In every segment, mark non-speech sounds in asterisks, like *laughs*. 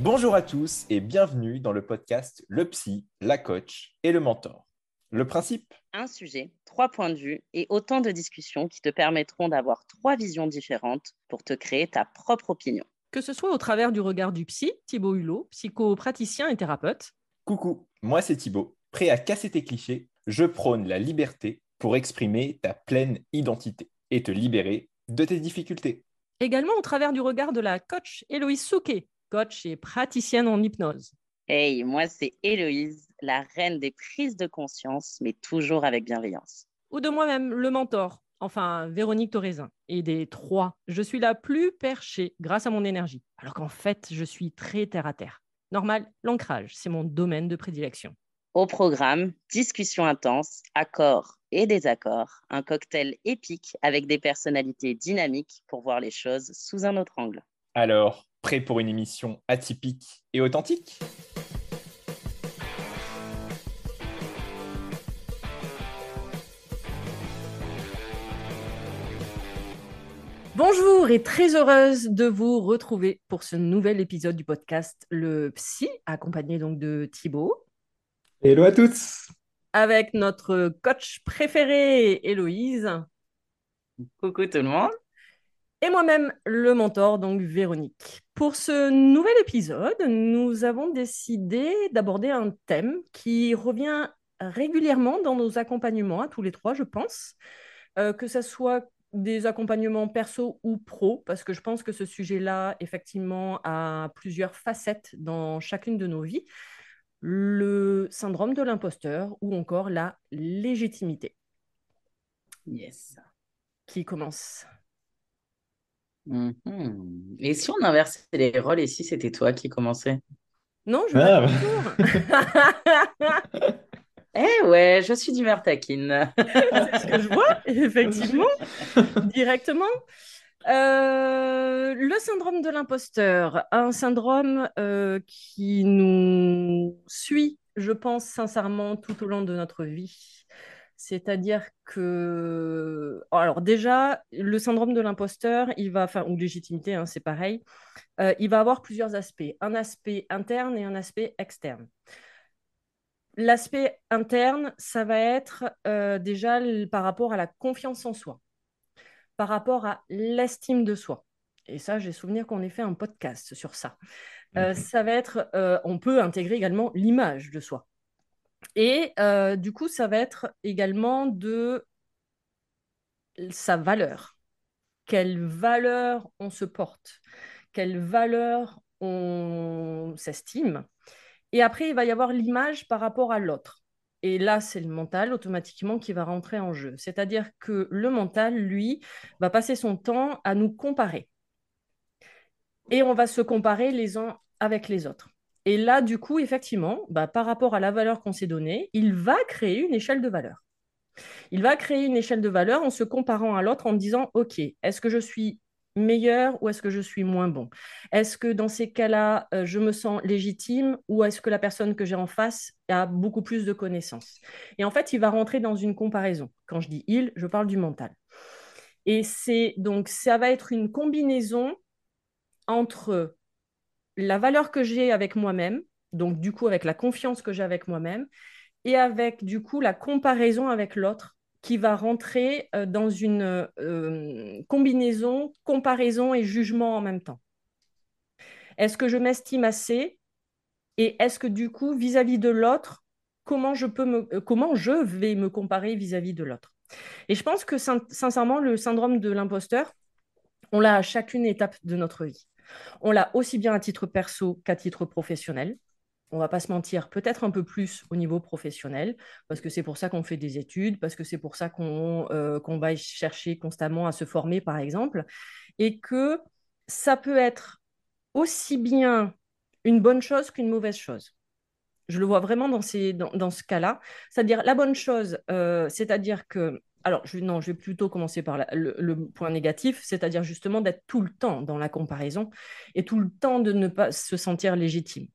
Bonjour à tous et bienvenue dans le podcast Le Psy, la coach et le mentor. Le principe? Un sujet, trois points de vue et autant de discussions qui te permettront d'avoir trois visions différentes pour te créer ta propre opinion. Que ce soit au travers du regard du psy, Thibaut Hulot, psychopraticien et thérapeute. Coucou, moi c'est Thibaut. Prêt à casser tes clichés, je prône la liberté pour exprimer ta pleine identité et te libérer de tes difficultés. Également au travers du regard de la coach Héloïse Souquet, coach et praticienne en hypnose. Hey, moi c'est Héloïse, la reine des prises de conscience, mais toujours avec bienveillance. Ou de moi-même, le mentor, enfin Véronique Toraisin. Et des trois, je suis la plus perchée grâce à mon énergie, alors qu'en fait, je suis très terre à terre. Normal, l'ancrage, c'est mon domaine de prédilection. Au programme, discussion intense, accords et désaccords, un cocktail épique avec des personnalités dynamiques pour voir les choses sous un autre angle. Alors, prêt pour une émission atypique et authentique Bonjour et très heureuse de vous retrouver pour ce nouvel épisode du podcast Le Psy, accompagné donc de Thibaut. Hello à toutes. Avec notre coach préféré, Héloïse. Coucou tout le monde. Et moi-même, le mentor, donc Véronique. Pour ce nouvel épisode, nous avons décidé d'aborder un thème qui revient régulièrement dans nos accompagnements, à tous les trois, je pense. Euh, que ce soit des accompagnements perso ou pro, parce que je pense que ce sujet-là, effectivement, a plusieurs facettes dans chacune de nos vies. Le syndrome de l'imposteur ou encore la légitimité. Yes. Qui commence Mhm. Et si on inversait les rôles et si c'était toi qui commençais? Non, je veux ah, bah. *laughs* Eh ouais, je suis d'humeur taquine. *laughs* C'est ce que je vois, effectivement, directement. Euh, le syndrome de l'imposteur, un syndrome euh, qui nous suit, je pense sincèrement, tout au long de notre vie. C'est-à-dire que, alors déjà, le syndrome de l'imposteur, il va, enfin, ou légitimité, hein, c'est pareil, euh, il va avoir plusieurs aspects, un aspect interne et un aspect externe. L'aspect interne, ça va être euh, déjà par rapport à la confiance en soi, par rapport à l'estime de soi. Et ça, j'ai souvenir qu'on ait fait un podcast sur ça. Euh, ça va être, on peut intégrer également l'image de soi. Et euh, du coup, ça va être également de sa valeur. Quelle valeur on se porte, quelle valeur on s'estime. Et après, il va y avoir l'image par rapport à l'autre. Et là, c'est le mental automatiquement qui va rentrer en jeu. C'est-à-dire que le mental, lui, va passer son temps à nous comparer. Et on va se comparer les uns avec les autres. Et là, du coup, effectivement, bah, par rapport à la valeur qu'on s'est donnée, il va créer une échelle de valeur. Il va créer une échelle de valeur en se comparant à l'autre en disant, OK, est-ce que je suis meilleur ou est-ce que je suis moins bon? Est-ce que dans ces cas-là, euh, je me sens légitime ou est-ce que la personne que j'ai en face a beaucoup plus de connaissances? Et en fait, il va rentrer dans une comparaison. Quand je dis il, je parle du mental. Et c'est donc ça va être une combinaison entre la valeur que j'ai avec moi-même, donc du coup avec la confiance que j'ai avec moi-même, et avec du coup la comparaison avec l'autre qui va rentrer euh, dans une euh, combinaison, comparaison et jugement en même temps. Est-ce que je m'estime assez? Et est-ce que du coup, vis-à-vis de l'autre, comment je peux me, euh, comment je vais me comparer vis-à-vis de l'autre? Et je pense que sincèrement, le syndrome de l'imposteur, on l'a à chacune étape de notre vie. On l'a aussi bien à titre perso qu'à titre professionnel. on va pas se mentir, peut-être un peu plus au niveau professionnel, parce que c'est pour ça qu'on fait des études, parce que c'est pour ça qu'on euh, va chercher constamment à se former, par exemple, et que ça peut être aussi bien une bonne chose qu'une mauvaise chose. Je le vois vraiment dans ce cas-là. C'est-à-dire, la bonne chose, euh, c'est-à-dire que alors, je, non, je vais plutôt commencer par le, point négatif, c'est-à-dire justement d'être tout le temps dans la comparaison et tout le temps de ne pas se sentir légitime.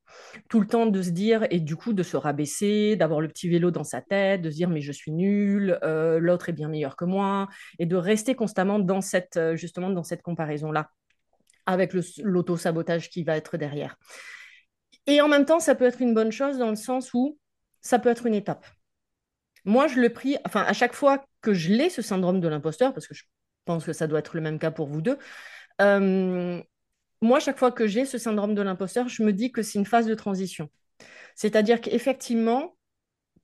Tout le temps de se dire, et du coup de se rabaisser, d'avoir le petit vélo dans sa tête, de se dire mais je suis nul, euh, l'autre est bien meilleur que moi, et de rester constamment dans cette, euh, justement dans cette comparaison-là, avec l'auto-sabotage qui va être derrière. Et en même temps, ça peut être une bonne chose dans le sens où ça peut être une étape. Moi, je le prie, enfin, à chaque fois que je l'ai, ce syndrome de l'imposteur, parce que je pense que ça doit être le même cas pour vous deux, euh, moi, chaque fois que j'ai ce syndrome de l'imposteur, je me dis que c'est une phase de transition. C'est-à-dire qu'effectivement,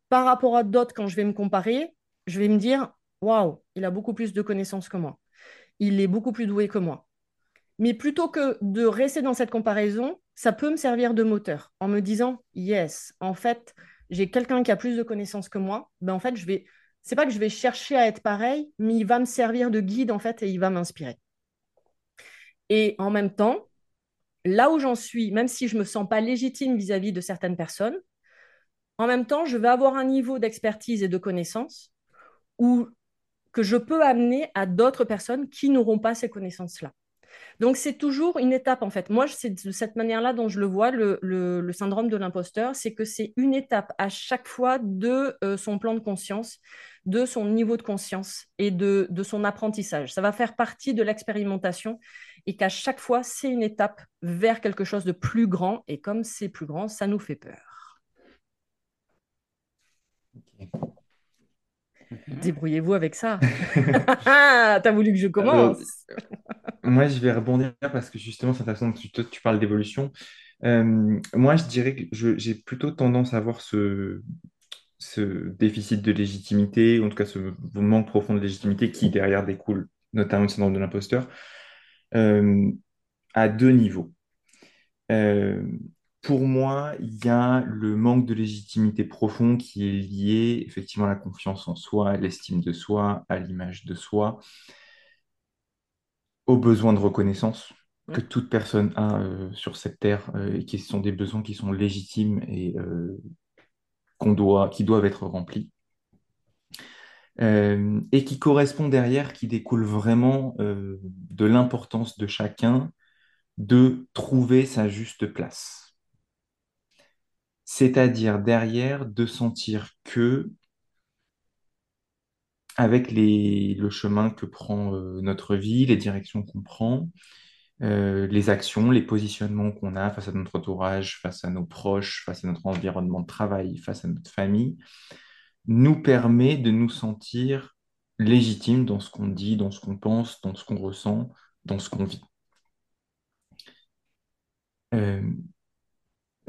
par rapport à d'autres, quand je vais me comparer, je vais me dire, waouh, il a beaucoup plus de connaissances que moi. Il est beaucoup plus doué que moi. Mais plutôt que de rester dans cette comparaison, ça peut me servir de moteur en me disant, yes, en fait, j'ai quelqu'un qui a plus de connaissances que moi, ben en fait, je vais, c'est pas que je vais chercher à être pareil, mais il va me servir de guide en fait et il va m'inspirer. Et en même temps, là où j'en suis, même si je me sens pas légitime vis-à-vis de certaines personnes, en même temps, je vais avoir un niveau d'expertise et de connaissances où que je peux amener à d'autres personnes qui n'auront pas ces connaissances-là. Donc, c'est toujours une étape, en fait. Moi, c'est de cette manière-là dont je le vois, le, syndrome de l'imposteur, c'est que c'est une étape à chaque fois de euh, son plan de conscience, de son niveau de conscience et de, de son apprentissage. Ça va faire partie de l'expérimentation et qu'à chaque fois, c'est une étape vers quelque chose de plus grand. Et comme c'est plus grand, ça nous fait peur. Débrouillez-vous avec ça. *laughs* *laughs* T'as voulu que je commence *laughs* Moi, je vais rebondir parce que justement, façon dont tu, tu parles d'évolution, euh, moi, je dirais que j'ai plutôt tendance à voir ce, ce déficit de légitimité, en tout cas ce manque profond de légitimité qui derrière découle notamment du syndrome de l'imposteur, euh, à deux niveaux. Euh, pour moi, il y a le manque de légitimité profond qui est lié effectivement à la confiance en soi, à l'estime de soi, à l'image de soi, aux besoins de reconnaissance que toute personne a euh, sur cette terre euh, et qui sont des besoins qui sont légitimes et euh, qu'on doit, qui doivent être remplis. et qui correspondent derrière, qui découlent vraiment de l'importance de chacun de trouver sa juste place. C'est-à-dire derrière de sentir que avec le chemin que prend euh, notre vie, les directions qu'on prend, euh, les actions, les positionnements qu'on a face à notre entourage, face à nos proches, face à notre environnement de travail, face à notre famille, nous permet de nous sentir légitimes dans ce qu'on dit, dans ce qu'on pense, dans ce qu'on ressent, dans ce qu'on vit. Euh,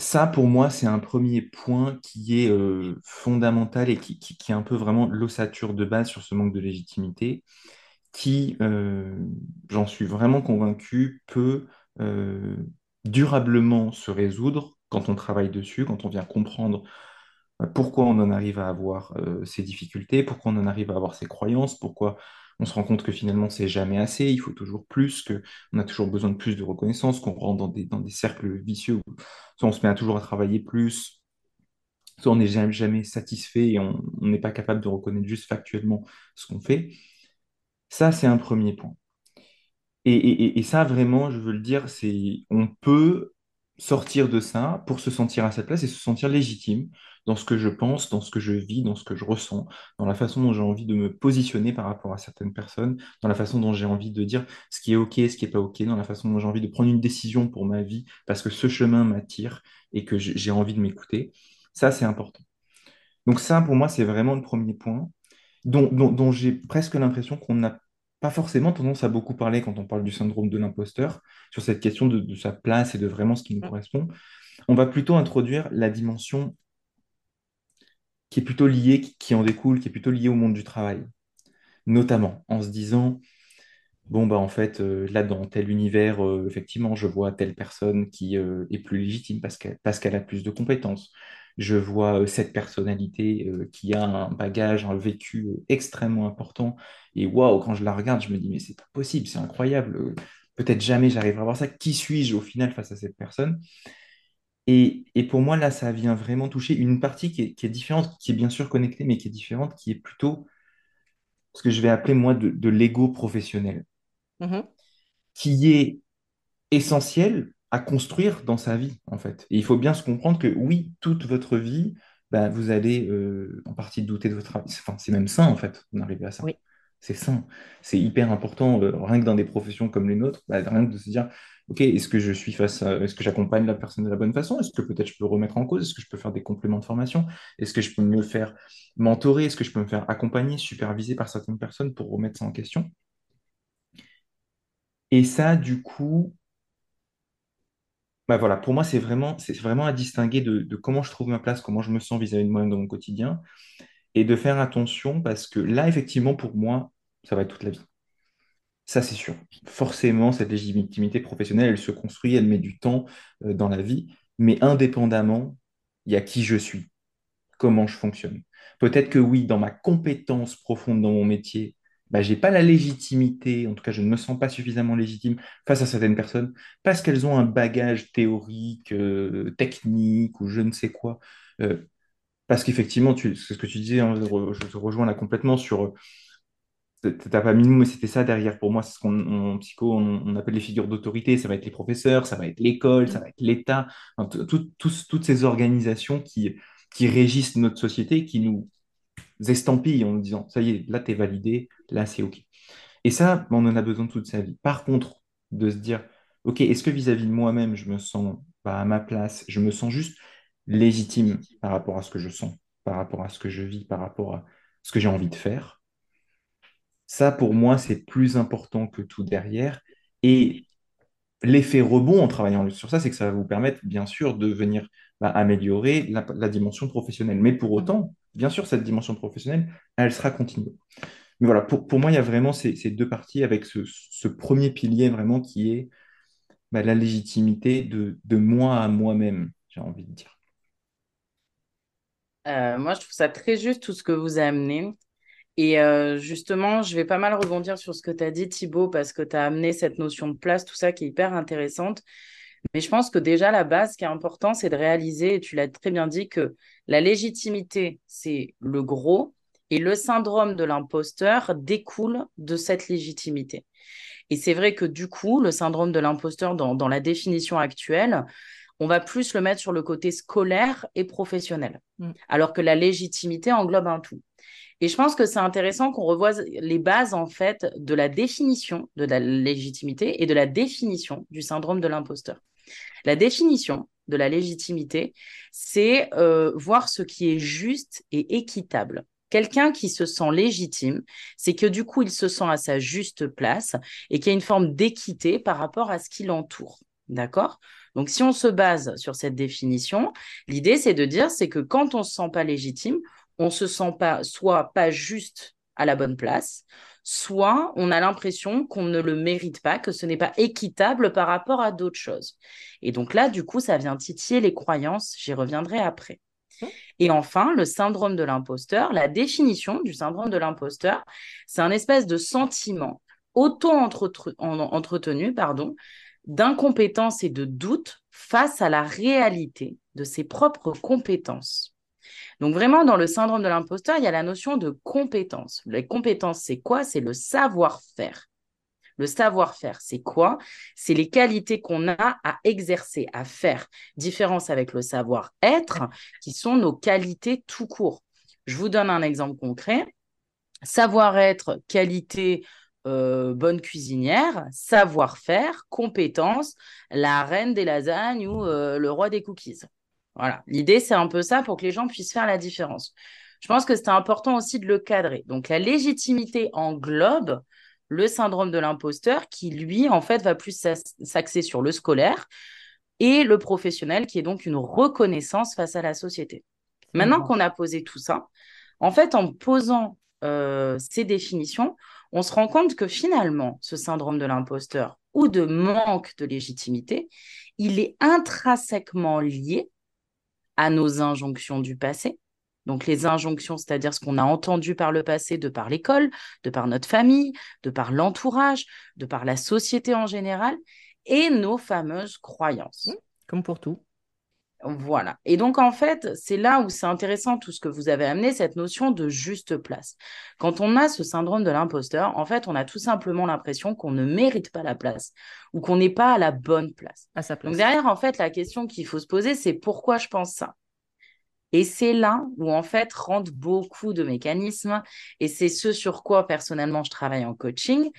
ça, pour moi, c'est un premier point qui est euh, fondamental et qui, est un peu vraiment l'ossature de base sur ce manque de légitimité, qui, euh, j'en suis vraiment convaincu, peut euh, durablement se résoudre quand on travaille dessus, quand on vient comprendre pourquoi on en arrive à avoir ces difficultés, pourquoi on en arrive à avoir ces croyances, pourquoi on se rend compte que finalement, c'est jamais assez, il faut toujours plus, qu'on a toujours besoin de plus de reconnaissance, qu'on rentre dans des, dans des cercles vicieux où soit on se met à toujours à travailler plus, soit on n'est jamais, jamais, satisfait et on n'est pas capable de reconnaître juste factuellement ce qu'on fait. Ça, c'est un premier point. Et, et, ça, vraiment, je veux le dire, c'est on peut sortir de ça pour se sentir à sa place et se sentir légitime dans ce que je pense, dans ce que je vis, dans ce que je ressens, dans la façon dont j'ai envie de me positionner par rapport à certaines personnes, dans la façon dont j'ai envie de dire ce qui est OK, ce qui n'est pas OK, dans la façon dont j'ai envie de prendre une décision pour ma vie parce que ce chemin m'attire et que j'ai envie de m'écouter. Ça, c'est important. Donc ça, pour moi, c'est vraiment le premier point dont, j'ai presque l'impression qu'on n'a pas forcément tendance à beaucoup parler quand on parle du syndrome de l'imposteur, sur cette question de, de, sa place et de vraiment ce qui nous correspond. On va plutôt introduire la dimension qui est plutôt lié, qui, en découle, qui est plutôt lié au monde du travail. Notamment en se disant, bon, bah, en fait, euh, là, dans tel univers, euh, effectivement, je vois telle personne qui euh, est plus légitime parce qu'elle a plus de compétences. Je vois cette personnalité qui a un bagage, un vécu extrêmement important. Et waouh, quand je la regarde, je me dis, mais c'est pas possible, c'est incroyable. Peut-être jamais j'arriverai à voir ça. Qui suis-je au final face à cette personne? Et, et, pour moi, là, ça vient vraiment toucher une partie qui est, qui est différente, qui est bien sûr connectée, mais qui est différente, qui est plutôt ce que je vais appeler, moi, de, de l'ego professionnel. Mhm. qui est essentiel à construire dans sa vie, en fait. Et il faut bien se comprendre que oui, toute votre vie, bah, vous allez euh, en partie douter de votre travail. Enfin, c'est même sain, en fait, d'arriver à ça. Oui. C'est sain. C'est hyper important, euh, rien que dans des professions comme les nôtres, bah, rien que de se dire, OK, est-ce que je suis face à... Est-ce que j'accompagne la personne de la bonne façon? Est-ce que peut-être je peux remettre en cause? Est-ce que je peux faire des compléments de formation? Est-ce que je peux me faire mentorer? Est-ce que je peux me faire accompagner, superviser par certaines personnes pour remettre ça en question? Et ça, du coup, bah voilà, pour moi, c'est vraiment, c'est vraiment à distinguer de, de comment je trouve ma place, comment je me sens vis-à-vis de moi-même dans mon quotidien, et de faire attention parce que là, effectivement, pour moi, ça va être toute la vie. Ça, c'est sûr. Forcément, cette légitimité professionnelle, elle se construit, elle met du temps euh, dans la vie, mais indépendamment, il y a qui je suis, comment je fonctionne. Peut-être que oui, dans ma compétence profonde dans mon métier, bah, j'ai pas la légitimité, en tout cas je ne me sens pas suffisamment légitime face à certaines personnes, parce qu'elles ont un bagage théorique, euh, technique ou je ne sais quoi. Euh, parce qu'effectivement, c'est ce que tu disais, hein, je te rejoins là complètement sur... T'as pas mis le mot, mais c'était ça derrière pour moi, c'est ce qu'on en psycho on, on appelle les figures d'autorité, ça va être les professeurs, ça va être l'école, ça va être l'État, enfin, tout- tout- tous- toutes ces organisations qui, qui régissent notre société, qui nous estampillent en nous disant, ça y est, là, tu es validé, là, c'est OK. Et ça, on en a besoin toute sa vie. Par contre, de se dire, OK, est-ce que vis-à-vis de moi-même, je me sens pas à ma place, je me sens juste légitime par rapport à ce que je sens, par rapport à ce que je vis, par rapport à ce que j'ai envie de faire. Ça, pour moi, c'est plus important que tout derrière. Et l'effet rebond en travaillant sur ça, c'est que ça va vous permettre, bien sûr, de venir bah, améliorer la, la dimension professionnelle. Mais pour autant, bien sûr, cette dimension professionnelle, elle sera continue. Mais voilà, pour, pour moi, il y a vraiment ces, ces deux parties avec ce, ce premier pilier vraiment qui est bah, la légitimité de, de moi à moi-même, j'ai envie de dire. Euh, moi, je trouve ça très juste tout ce que vous avez amené. Et euh, justement, je vais pas mal rebondir sur ce que tu as dit, Thibaut, parce que tu as amené cette notion de place, tout ça qui est hyper intéressante. Mais je pense que déjà, la base, ce qui est important, c'est de réaliser, et tu l'as très bien dit, que la légitimité, c'est le gros, et le syndrome de l'imposteur découle de cette légitimité. Et c'est vrai que du coup, le syndrome de l'imposteur, dans, dans la définition actuelle, on va plus le mettre sur le côté scolaire et professionnel, Mm. alors que la légitimité englobe un tout. Et je pense que c'est intéressant qu'on revoie les bases, en fait, de la définition de la légitimité et de la définition du syndrome de l'imposteur. La définition de la légitimité, c'est euh, voir ce qui est juste et équitable. Quelqu'un qui se sent légitime, c'est que du coup, il se sent à sa juste place et qu'il y a une forme d'équité par rapport à ce qui l'entoure. D'accord? Donc, si on se base sur cette définition, l'idée, c'est de dire, c'est que quand on se sent pas légitime, on se sent pas, soit pas juste à la bonne place, soit on a l'impression qu'on ne le mérite pas, que ce n'est pas équitable par rapport à d'autres choses. Et donc là, du coup, ça vient titiller les croyances, j'y reviendrai après. Et enfin, le syndrome de l'imposteur, la définition du syndrome de l'imposteur, c'est un espèce de sentiment auto-entretenu pardon, d'incompétence et de doute face à la réalité de ses propres compétences. Donc vraiment, dans le syndrome de l'imposteur, il y a la notion de compétence. Les compétences, c'est quoi? C'est le savoir-faire. Le savoir-faire, c'est quoi? C'est les qualités qu'on a à exercer, à faire. Différence avec le savoir-être, qui sont nos qualités tout court. Je vous donne un exemple concret. Savoir-être, qualité, euh, bonne cuisinière, savoir-faire, compétence, la reine des lasagnes ou euh, le roi des cookies. Voilà, l'idée, c'est un peu ça pour que les gens puissent faire la différence. Je pense que c'est important aussi de le cadrer. Donc, la légitimité englobe le syndrome de l'imposteur qui, lui, en fait, va plus s'axer sur le scolaire et le professionnel qui est donc une reconnaissance face à la société. Maintenant mmh. qu'on a posé tout ça, en fait, en posant euh, ces définitions, on se rend compte que finalement, ce syndrome de l'imposteur ou de manque de légitimité, il est intrinsèquement lié à nos injonctions du passé. Donc les injonctions, c'est-à-dire ce qu'on a entendu par le passé de par l'école, de par notre famille, de par l'entourage, de par la société en général, et nos fameuses croyances. Mmh, comme pour tout. Voilà. Et donc, en fait, c'est là où c'est intéressant tout ce que vous avez amené, cette notion de juste place. Quand on a ce syndrome de l'imposteur, en fait, on a tout simplement l'impression qu'on ne mérite pas la place ou qu'on n'est pas à la bonne place. À sa place. Donc, derrière, en fait, la question qu'il faut se poser, c'est pourquoi je pense ça? Et c'est là où, en fait, rentrent beaucoup de mécanismes. Et c'est ce sur quoi, personnellement, je travaille en coaching.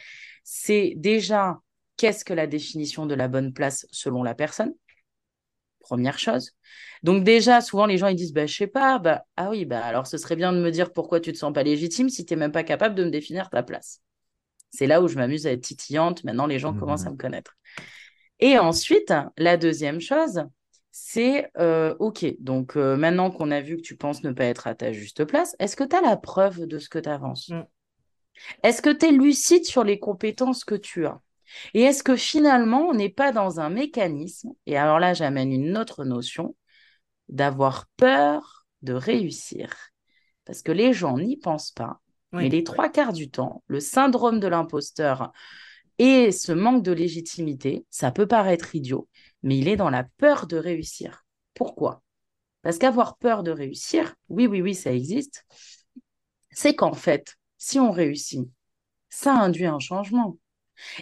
C'est déjà, qu'est-ce que la définition de la bonne place selon la personne? Première chose. Donc déjà, souvent les gens ils disent bah je sais pas, bah ah oui, bah alors ce serait bien de me dire pourquoi tu te sens pas légitime si tu n'es même pas capable de me définir ta place. C'est là où je m'amuse à être titillante, maintenant les gens commencent à mmh. me connaître. Et ensuite, la deuxième chose, c'est euh, OK, donc euh, maintenant qu'on a vu que tu penses ne pas être à ta juste place, est-ce que tu as la preuve de ce que tu avances mmh. Est-ce que tu es lucide sur les compétences que tu as? Et est-ce que finalement, on n'est pas dans un mécanisme, et alors là, j'amène une autre notion, d'avoir peur de réussir? Parce que les gens n'y pensent pas, mais les trois quarts du temps, le syndrome de l'imposteur et ce manque de légitimité, ça peut paraître idiot, mais il est dans la peur de réussir. Pourquoi? Parce qu'avoir peur de réussir, oui, oui, oui, ça existe, c'est qu'en fait, si on réussit, ça induit un changement.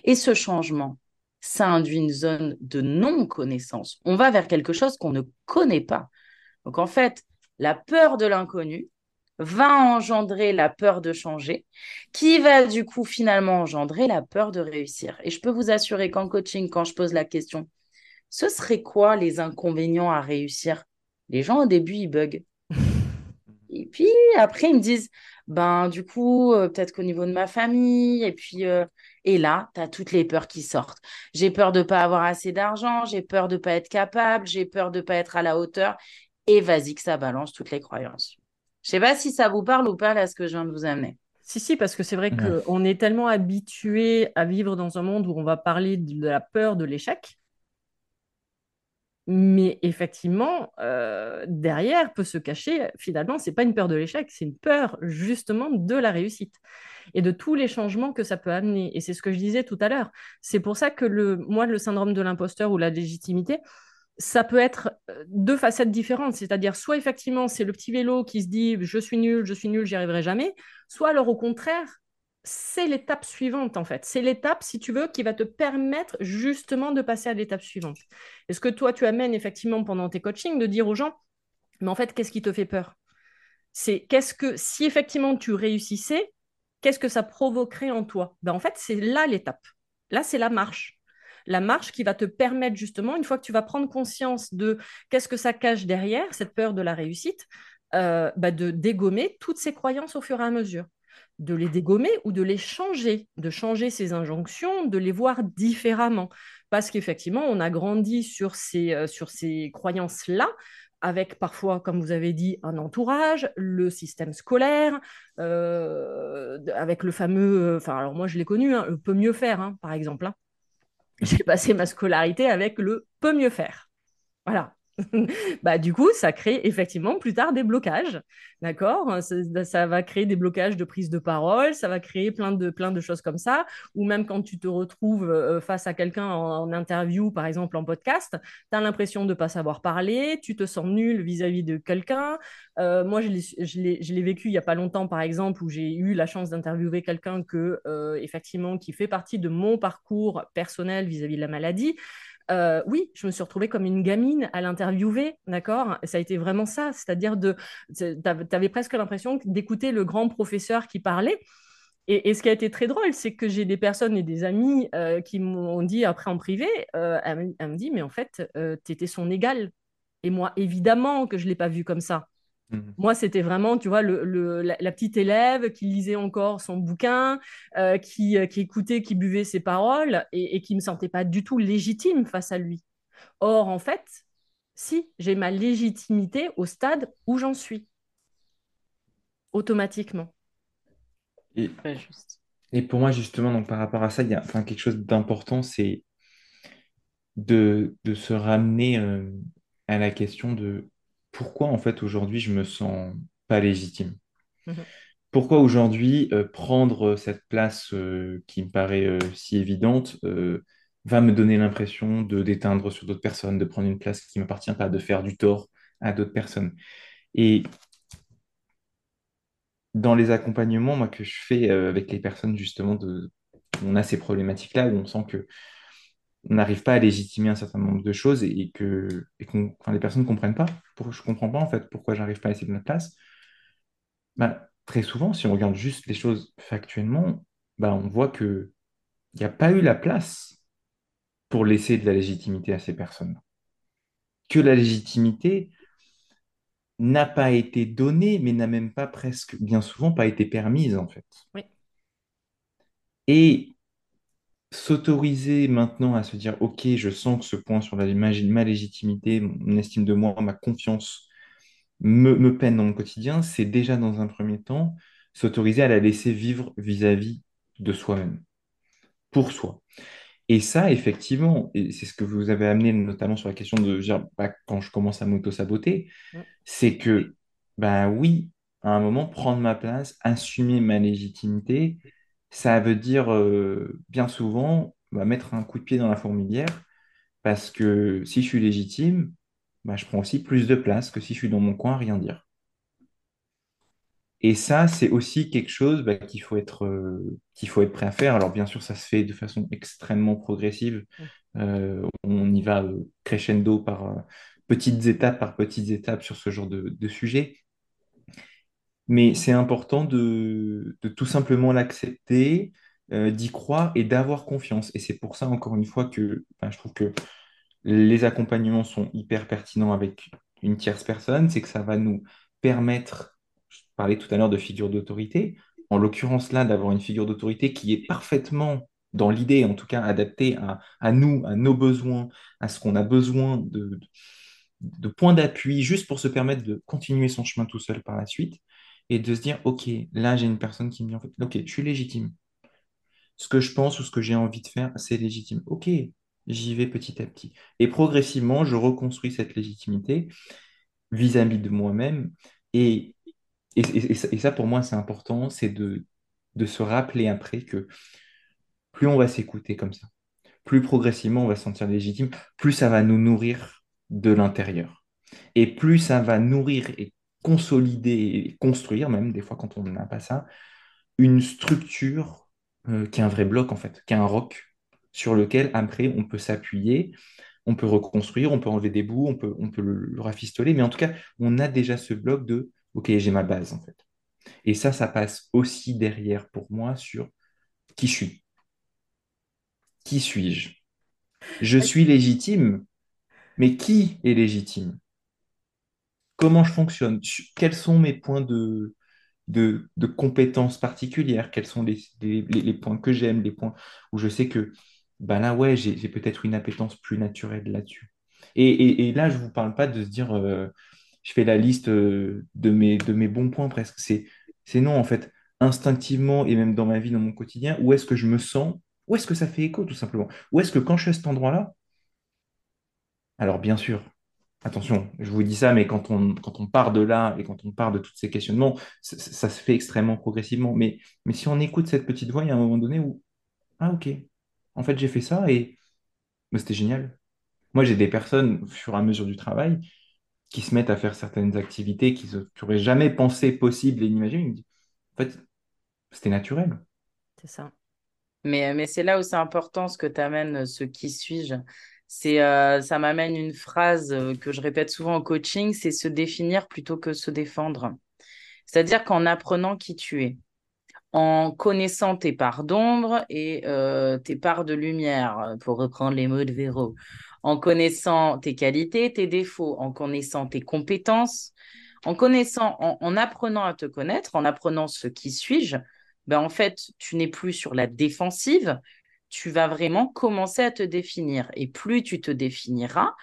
Et ce changement, ça induit une zone de non-connaissance. On va vers quelque chose qu'on ne connaît pas. Donc en fait, la peur de l'inconnu va engendrer la peur de changer, qui va du coup finalement engendrer la peur de réussir. Et je peux vous assurer qu'en coaching, quand je pose la question, ce serait quoi les inconvénients à réussir? Les gens au début, ils bug. Et puis après, ils me disent, ben du coup, euh, peut-être qu'au niveau de ma famille, et puis euh, et là, tu as toutes les peurs qui sortent. J'ai peur de ne pas avoir assez d'argent, j'ai peur de ne pas être capable, j'ai peur de ne pas être à la hauteur. Et vas-y que ça balance toutes les croyances. Je ne sais pas si ça vous parle ou pas, là, ce que je viens de vous amener. Si, si, parce que c'est vrai qu'on est tellement habitué à vivre dans un monde où on va parler de la peur de l'échec. Mais effectivement, euh, derrière peut se cacher, finalement, ce n'est pas une peur de l'échec, c'est une peur justement de la réussite et de tous les changements que ça peut amener. Et c'est ce que je disais tout à l'heure. C'est pour ça que le, moi, le syndrome de l'imposteur ou la légitimité, ça peut être euh, deux facettes différentes. C'est-à-dire, soit effectivement, c'est le petit vélo qui se dit je suis nul, je suis nul, j'y arriverai jamais. Soit alors, au contraire, c'est l'étape suivante, en fait. C'est l'étape, si tu veux, qui va te permettre justement de passer à l'étape suivante. Est-ce que toi, tu amènes effectivement pendant tes coachings de dire aux gens, mais en fait, qu'est-ce qui te fait peur? C'est qu'est-ce que, si effectivement tu réussissais, qu'est-ce que ça provoquerait en toi? Ben, En fait, c'est là l'étape. Là, c'est la marche. La marche qui va te permettre justement, une fois que tu vas prendre conscience de qu'est-ce que ça cache derrière, cette peur de la réussite, euh, ben, de dégommer toutes ces croyances au fur et à mesure. De les dégommer ou de les changer, de changer ces injonctions, de les voir différemment. Parce qu'effectivement, on a grandi sur ces, euh, sur ces croyances-là, avec parfois, comme vous avez dit, un entourage, le système scolaire, euh, avec le fameux, euh, enfin alors moi je l'ai connu, hein, le peut mieux faire, hein, par exemple. Hein. J'ai passé ma scolarité avec le peut mieux faire. Voilà, *laughs* bah, du coup, ça crée effectivement plus tard des blocages. D'accord? Ça, va créer des blocages de prise de parole, ça va créer plein de, plein de choses comme ça. Ou même quand tu te retrouves euh, face à quelqu'un en, interview, par exemple en podcast, tu as l'impression de ne pas savoir parler, tu te sens nul vis-à-vis de quelqu'un. Euh, moi, je l'ai vécu il n'y a pas longtemps, par exemple, où j'ai eu la chance d'interviewer quelqu'un que, euh, effectivement, qui fait partie de mon parcours personnel vis à -vis de la maladie. Euh, oui, je me suis retrouvée comme une gamine à l'interviewer, d'accord? Ça a été vraiment ça, c'est-à-dire de, tu avais presque l'impression d'écouter le grand professeur qui parlait. Et, ce qui a été très drôle, c'est que j'ai des personnes et des amis euh, qui m'ont dit après en privé, euh, elle, me dit, mais en fait, tu étais son égal. Et moi, évidemment que je ne l'ai pas vu comme ça. Mhm. Moi, c'était vraiment, tu vois, le, la, petite élève qui lisait encore son bouquin, euh, qui, euh, qui, écoutait, qui buvait ses paroles et, qui ne me sentait pas du tout légitime face à lui. Or, en fait, si, j'ai ma légitimité au stade où j'en suis, automatiquement. Et, Et pour moi, justement, donc, par rapport à ça, il y a enfin, quelque chose d'important, c'est de, de se ramener euh, à la question de pourquoi, en fait, aujourd'hui, je me sens pas légitime? Mhm. Pourquoi aujourd'hui, euh, prendre cette place euh, qui me paraît euh, si évidente euh, va me donner l'impression de d'éteindre sur d'autres personnes, de prendre une place qui ne m'appartient pas, de faire du tort à d'autres personnes? Et dans les accompagnements moi, que je fais euh, avec les personnes, justement, de, on a ces problématiques-là où on sent que n'arrive pas à légitimer un certain nombre de choses et, que et qu'on, enfin, les personnes ne comprennent pas. Pour, je ne comprends pas, en fait, pourquoi j'arrive pas à essayer de notre place. Ben, très souvent, si on regarde juste les choses factuellement, ben, on voit qu'il n'y a pas eu la place pour laisser de la légitimité à ces personnes. Que la légitimité n'a pas été donnée, mais n'a même pas presque, bien souvent, pas été permise, en fait. Oui. Et s'autoriser maintenant à se dire, OK, je sens que ce point sur la, ma, ma légitimité, mon estime de moi, ma confiance me, me peine dans mon quotidien, c'est déjà dans un premier temps s'autoriser à la laisser vivre vis-à-vis de soi-même, pour soi. Et ça, effectivement, et c'est ce que vous avez amené notamment sur la question de dire, bah, quand je commence à m'auto-saboter, c'est que, bah oui, à un moment, prendre ma place, assumer ma légitimité, ça veut dire euh, bien souvent bah, mettre un coup de pied dans la fourmilière, parce que si je suis légitime, bah, je prends aussi plus de place que si je suis dans mon coin à rien dire. Et ça, c'est aussi quelque chose bah, qu'il faut être, euh, qu'il faut être prêt à faire. Alors bien sûr, ça se fait de façon extrêmement progressive. Mm. Euh, on y va crescendo par petites étapes, par petites étapes sur ce genre de, de sujet. Mais c'est important de, de tout simplement l'accepter, euh, d'y croire et d'avoir confiance. Et c'est pour ça, encore une fois, que je trouve que les accompagnements sont hyper pertinents avec une tierce personne. C'est que ça va nous permettre, je parlais tout à l'heure de figure d'autorité, en l'occurrence là, d'avoir une figure d'autorité qui est parfaitement, dans l'idée en tout cas, adaptée à, nous, à nos besoins, à ce qu'on a besoin de, de points d'appui, juste pour se permettre de continuer son chemin tout seul par la suite et de se dire, OK, là, j'ai une personne qui me dit, en fait, OK, je suis légitime. Ce que je pense ou ce que j'ai envie de faire, c'est légitime. OK, j'y vais petit à petit. Et progressivement, je reconstruis cette légitimité vis-à-vis de moi-même. Et, et, et- ça, pour moi, c'est important, c'est de, de se rappeler après que plus on va s'écouter comme ça, plus progressivement on va se sentir légitime, plus ça va nous nourrir de l'intérieur. Et plus ça va nourrir et consolider et construire, même des fois quand on n'a pas ça, une structure euh, qui est un vrai bloc en fait, qui est un roc sur lequel après on peut s'appuyer, on peut reconstruire, on peut enlever des bouts, on peut, on peut le, le rafistoler, mais en tout cas, on a déjà ce bloc de OK, j'ai ma base en fait. Et ça, ça passe aussi derrière pour moi sur qui je suis. Qui suis-je? Je suis légitime, mais qui est légitime? Comment je fonctionne? Quels sont mes points de, de, compétences particulières, quels sont les, points que j'aime, les points où je sais que ben là, ouais, j'ai peut-être une appétence plus naturelle là-dessus. Et, là, je ne vous parle pas de se dire, euh, je fais la liste euh, de mes, de mes bons points presque. C'est non, en fait, instinctivement et même dans ma vie, dans mon quotidien, où est-ce que je me sens, où est-ce que ça fait écho, tout simplement? Où est-ce que quand je suis à cet endroit-là, alors bien sûr, Attention, je vous dis ça, mais quand on, part de là et quand on part de tous ces questionnements, ça, se fait extrêmement progressivement. Mais, si on écoute cette petite voix, il y a un moment donné où, ah ok, en fait j'ai fait ça et mais c'était génial. Moi j'ai des personnes, au fur et à mesure du travail, qui se mettent à faire certaines activités qu'ils n'auraient jamais pensé possible et inimaginable. En fait, c'était naturel. C'est ça. Mais, mais c'est là où c'est important ce que tu amènes, ce qui suis-je. C'est, euh, ça m'amène une phrase euh, que je répète souvent en coaching, c'est se définir plutôt que se défendre. C'est-à-dire qu'en apprenant qui tu es, en connaissant tes parts d'ombre et euh, tes parts de lumière, pour reprendre les mots de Véro, en connaissant tes qualités, tes défauts, en connaissant tes compétences, en connaissant, en, en apprenant à te connaître, en apprenant ce qui suis-je, ben en fait, tu n'es plus sur la défensive, tu vas vraiment commencer à te définir. Et plus tu te définiras,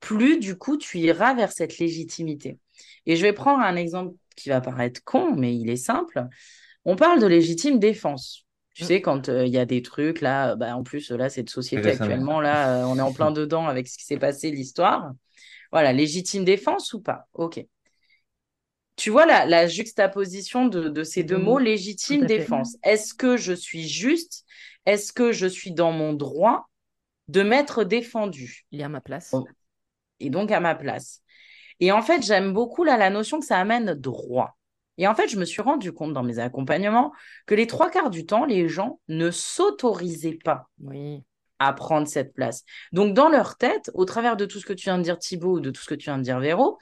plus du coup tu iras vers cette légitimité. Et je vais prendre un exemple qui va paraître con, mais il est simple. On parle de légitime défense. Tu Mm. sais, quand euh, il y a des trucs, là, bah, en plus, là, cette société actuellement, là, euh, on est en plein *laughs* dedans avec ce qui s'est passé, l'histoire. Voilà, légitime défense ou pas? Ok. Tu vois la, la juxtaposition de, de ces deux mots, légitime défense. Est-ce que je suis juste? Est-ce que je suis dans mon droit de m'être défendu? Il est à ma place. Et donc à ma place. Et en fait, j'aime beaucoup là la notion que ça amène droit. Et en fait, je me suis rendu compte dans mes accompagnements que les trois quarts du temps, les gens ne s'autorisaient pas Oui. à prendre cette place. Donc, dans leur tête, au travers de tout ce que tu viens de dire, Thibaut, ou de tout ce que tu viens de dire, Véro,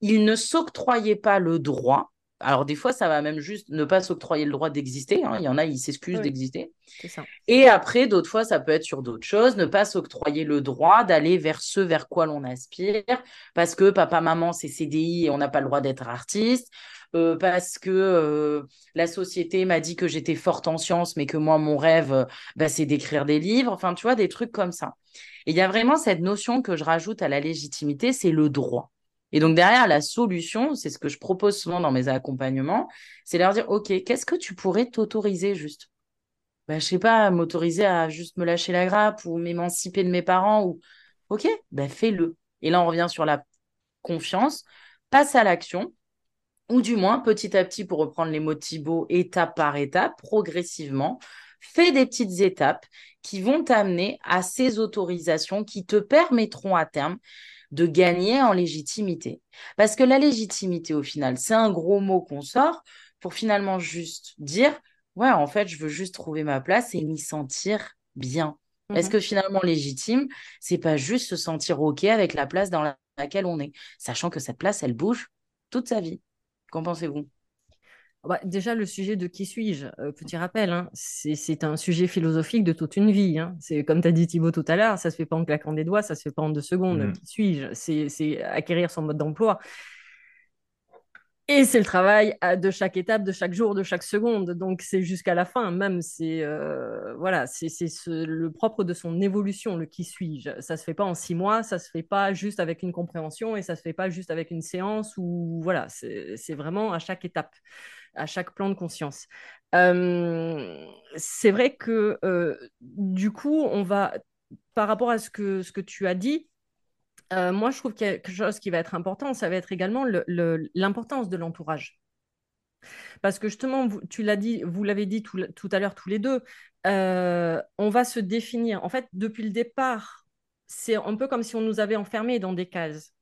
ils ne s'octroyaient pas le droit. Alors, des fois, ça va même juste ne pas s'octroyer le droit d'exister. hein. Il y en a, ils s'excusent Oui. d'exister. Et après, d'autres fois, ça peut être sur d'autres choses, ne pas s'octroyer le droit d'aller vers ce vers quoi l'on aspire, parce que papa, maman, c'est CDI et on n'a pas le droit d'être artiste, euh, parce que euh, la société m'a dit que j'étais forte en sciences, mais que moi, mon rêve, euh, bah, c'est d'écrire des livres, enfin, tu vois, des trucs comme ça. Et il y a vraiment cette notion que je rajoute à la légitimité, c'est le droit. Et donc derrière, la solution, c'est ce que je propose souvent dans mes accompagnements, c'est leur dire, OK, qu'est-ce que tu pourrais t'autoriser juste? Bah, je sais pas, m'autoriser à juste me lâcher la grappe ou m'émanciper de mes parents ou OK, bah fais-le. Et là, on revient sur la confiance, passe à l'action, ou du moins, petit à petit, pour reprendre les mots Thibaut, étape par étape, progressivement, fais des petites étapes qui vont t'amener à ces autorisations qui te permettront à terme de gagner en légitimité. Parce que la légitimité, au final, c'est un gros mot qu'on sort pour finalement juste dire ouais, en fait, je veux juste trouver ma place et m'y sentir bien. Est-ce Mhm. que finalement, légitime, c'est pas juste se sentir OK avec la place dans la- laquelle on est, sachant que cette place, elle bouge toute sa vie? Qu'en pensez-vous? Bah, déjà, le sujet de qui suis-je, euh, petit rappel, hein, c'est un sujet philosophique de toute une vie. hein. C'est comme tu as dit Thibaut tout à l'heure, ça se fait pas en claquant des doigts, ça se fait pas en deux secondes. Mhm. Qui suis-je? C'est c'est acquérir son mode d'emploi. Et c'est le travail à- de chaque étape, de chaque jour, de chaque seconde. Donc c'est jusqu'à la fin, même. C'est euh, voilà, c'est c'est ce- le propre de son évolution, le qui suis-je. Ça se fait pas en six mois, ça se fait pas juste avec une compréhension et ça se fait pas juste avec une séance ou voilà. C'est c'est vraiment à chaque étape, à chaque plan de conscience. Euh, c'est vrai que euh, du coup, on va par rapport à ce que ce que tu as dit. Euh, moi, je trouve qu'il y a quelque chose qui va être important, ça va être également le- le- l'importance de l'entourage. Parce que justement, vous- tu l'as dit, vous l'avez dit tout, à l'heure tous les deux, euh, on va se définir. En fait, depuis le départ, c'est un peu comme si on nous avait enfermés dans des cases.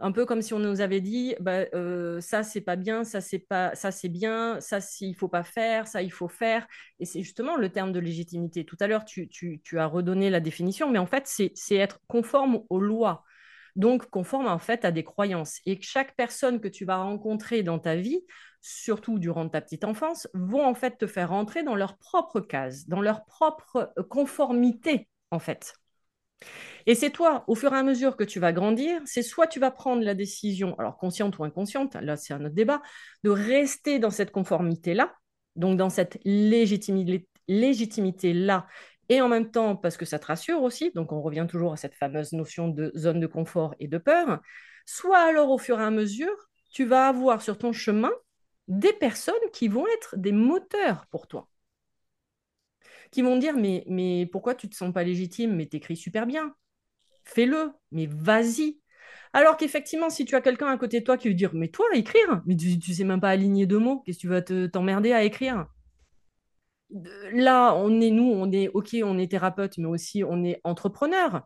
Un peu comme si on nous avait dit, bah, euh, ça c'est pas bien, ça c'est pas, ça c'est bien, ça il faut pas faire, ça il faut faire. Et c'est justement le terme de légitimité. Tout à l'heure, tu, tu- as redonné la définition, mais en fait, c'est être conforme aux lois. Donc, conforme en fait à des croyances. Et que chaque personne que tu vas rencontrer dans ta vie, surtout durant ta petite enfance, vont en fait te faire rentrer dans leur propre case, dans leur propre conformité, en fait. Et c'est toi, au fur et à mesure que tu vas grandir, c'est soit tu vas prendre la décision, alors consciente ou inconsciente, là c'est un autre débat, de rester dans cette conformité-là, donc dans cette légitimité- légitimité-là, et en même temps parce que ça te rassure aussi, donc on revient toujours à cette fameuse notion de zone de confort et de peur, soit alors au fur et à mesure, tu vas avoir sur ton chemin des personnes qui vont être des moteurs pour toi. Qui vont dire mais, pourquoi tu te sens pas légitime? Mais t'écris super bien. Fais-le, mais vas-y. Alors qu'effectivement, si tu as quelqu'un à côté de toi qui veut dire mais toi, écrire, mais tu, tu sais même pas aligner deux mots, qu'est-ce que tu vas te- t'emmerder à écrire? Là, on est nous, on est ok, on est thérapeute, mais aussi on est entrepreneur.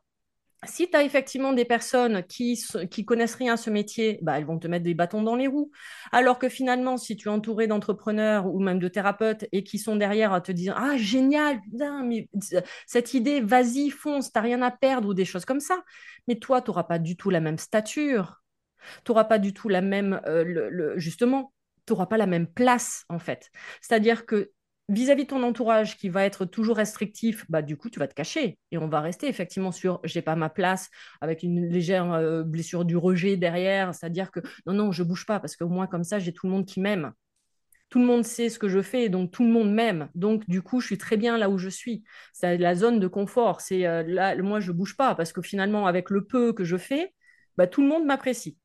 Si tu as effectivement des personnes qui, qui connaissent rien à ce métier, bah, elles vont te mettre des bâtons dans les roues. Alors que finalement, si tu es entouré d'entrepreneurs ou même de thérapeutes et qui sont derrière à te dire Ah, génial, cette idée, vas-y, fonce, t'as rien à perdre ou des choses comme ça. Mais toi, tu n'auras pas du tout la même stature. Tu n'auras pas du tout la même, euh, justement, tu n'auras pas la même place en fait. C'est-à-dire que vis-à-vis de ton entourage qui va être toujours restrictif, bah, du coup, tu vas te cacher. Et on va rester effectivement sur j'ai pas ma place, avec une légère euh, blessure du rejet derrière. C'est-à-dire que non, non, je bouge pas, parce qu'au moins comme ça, j'ai tout le monde qui m'aime. Tout le monde sait ce que je fais, donc tout le monde m'aime. Donc, du coup, je suis très bien là où je suis. C'est la zone de confort. C'est euh, là, moi, je bouge pas, parce que finalement, avec le peu que je fais, bah, tout le monde m'apprécie.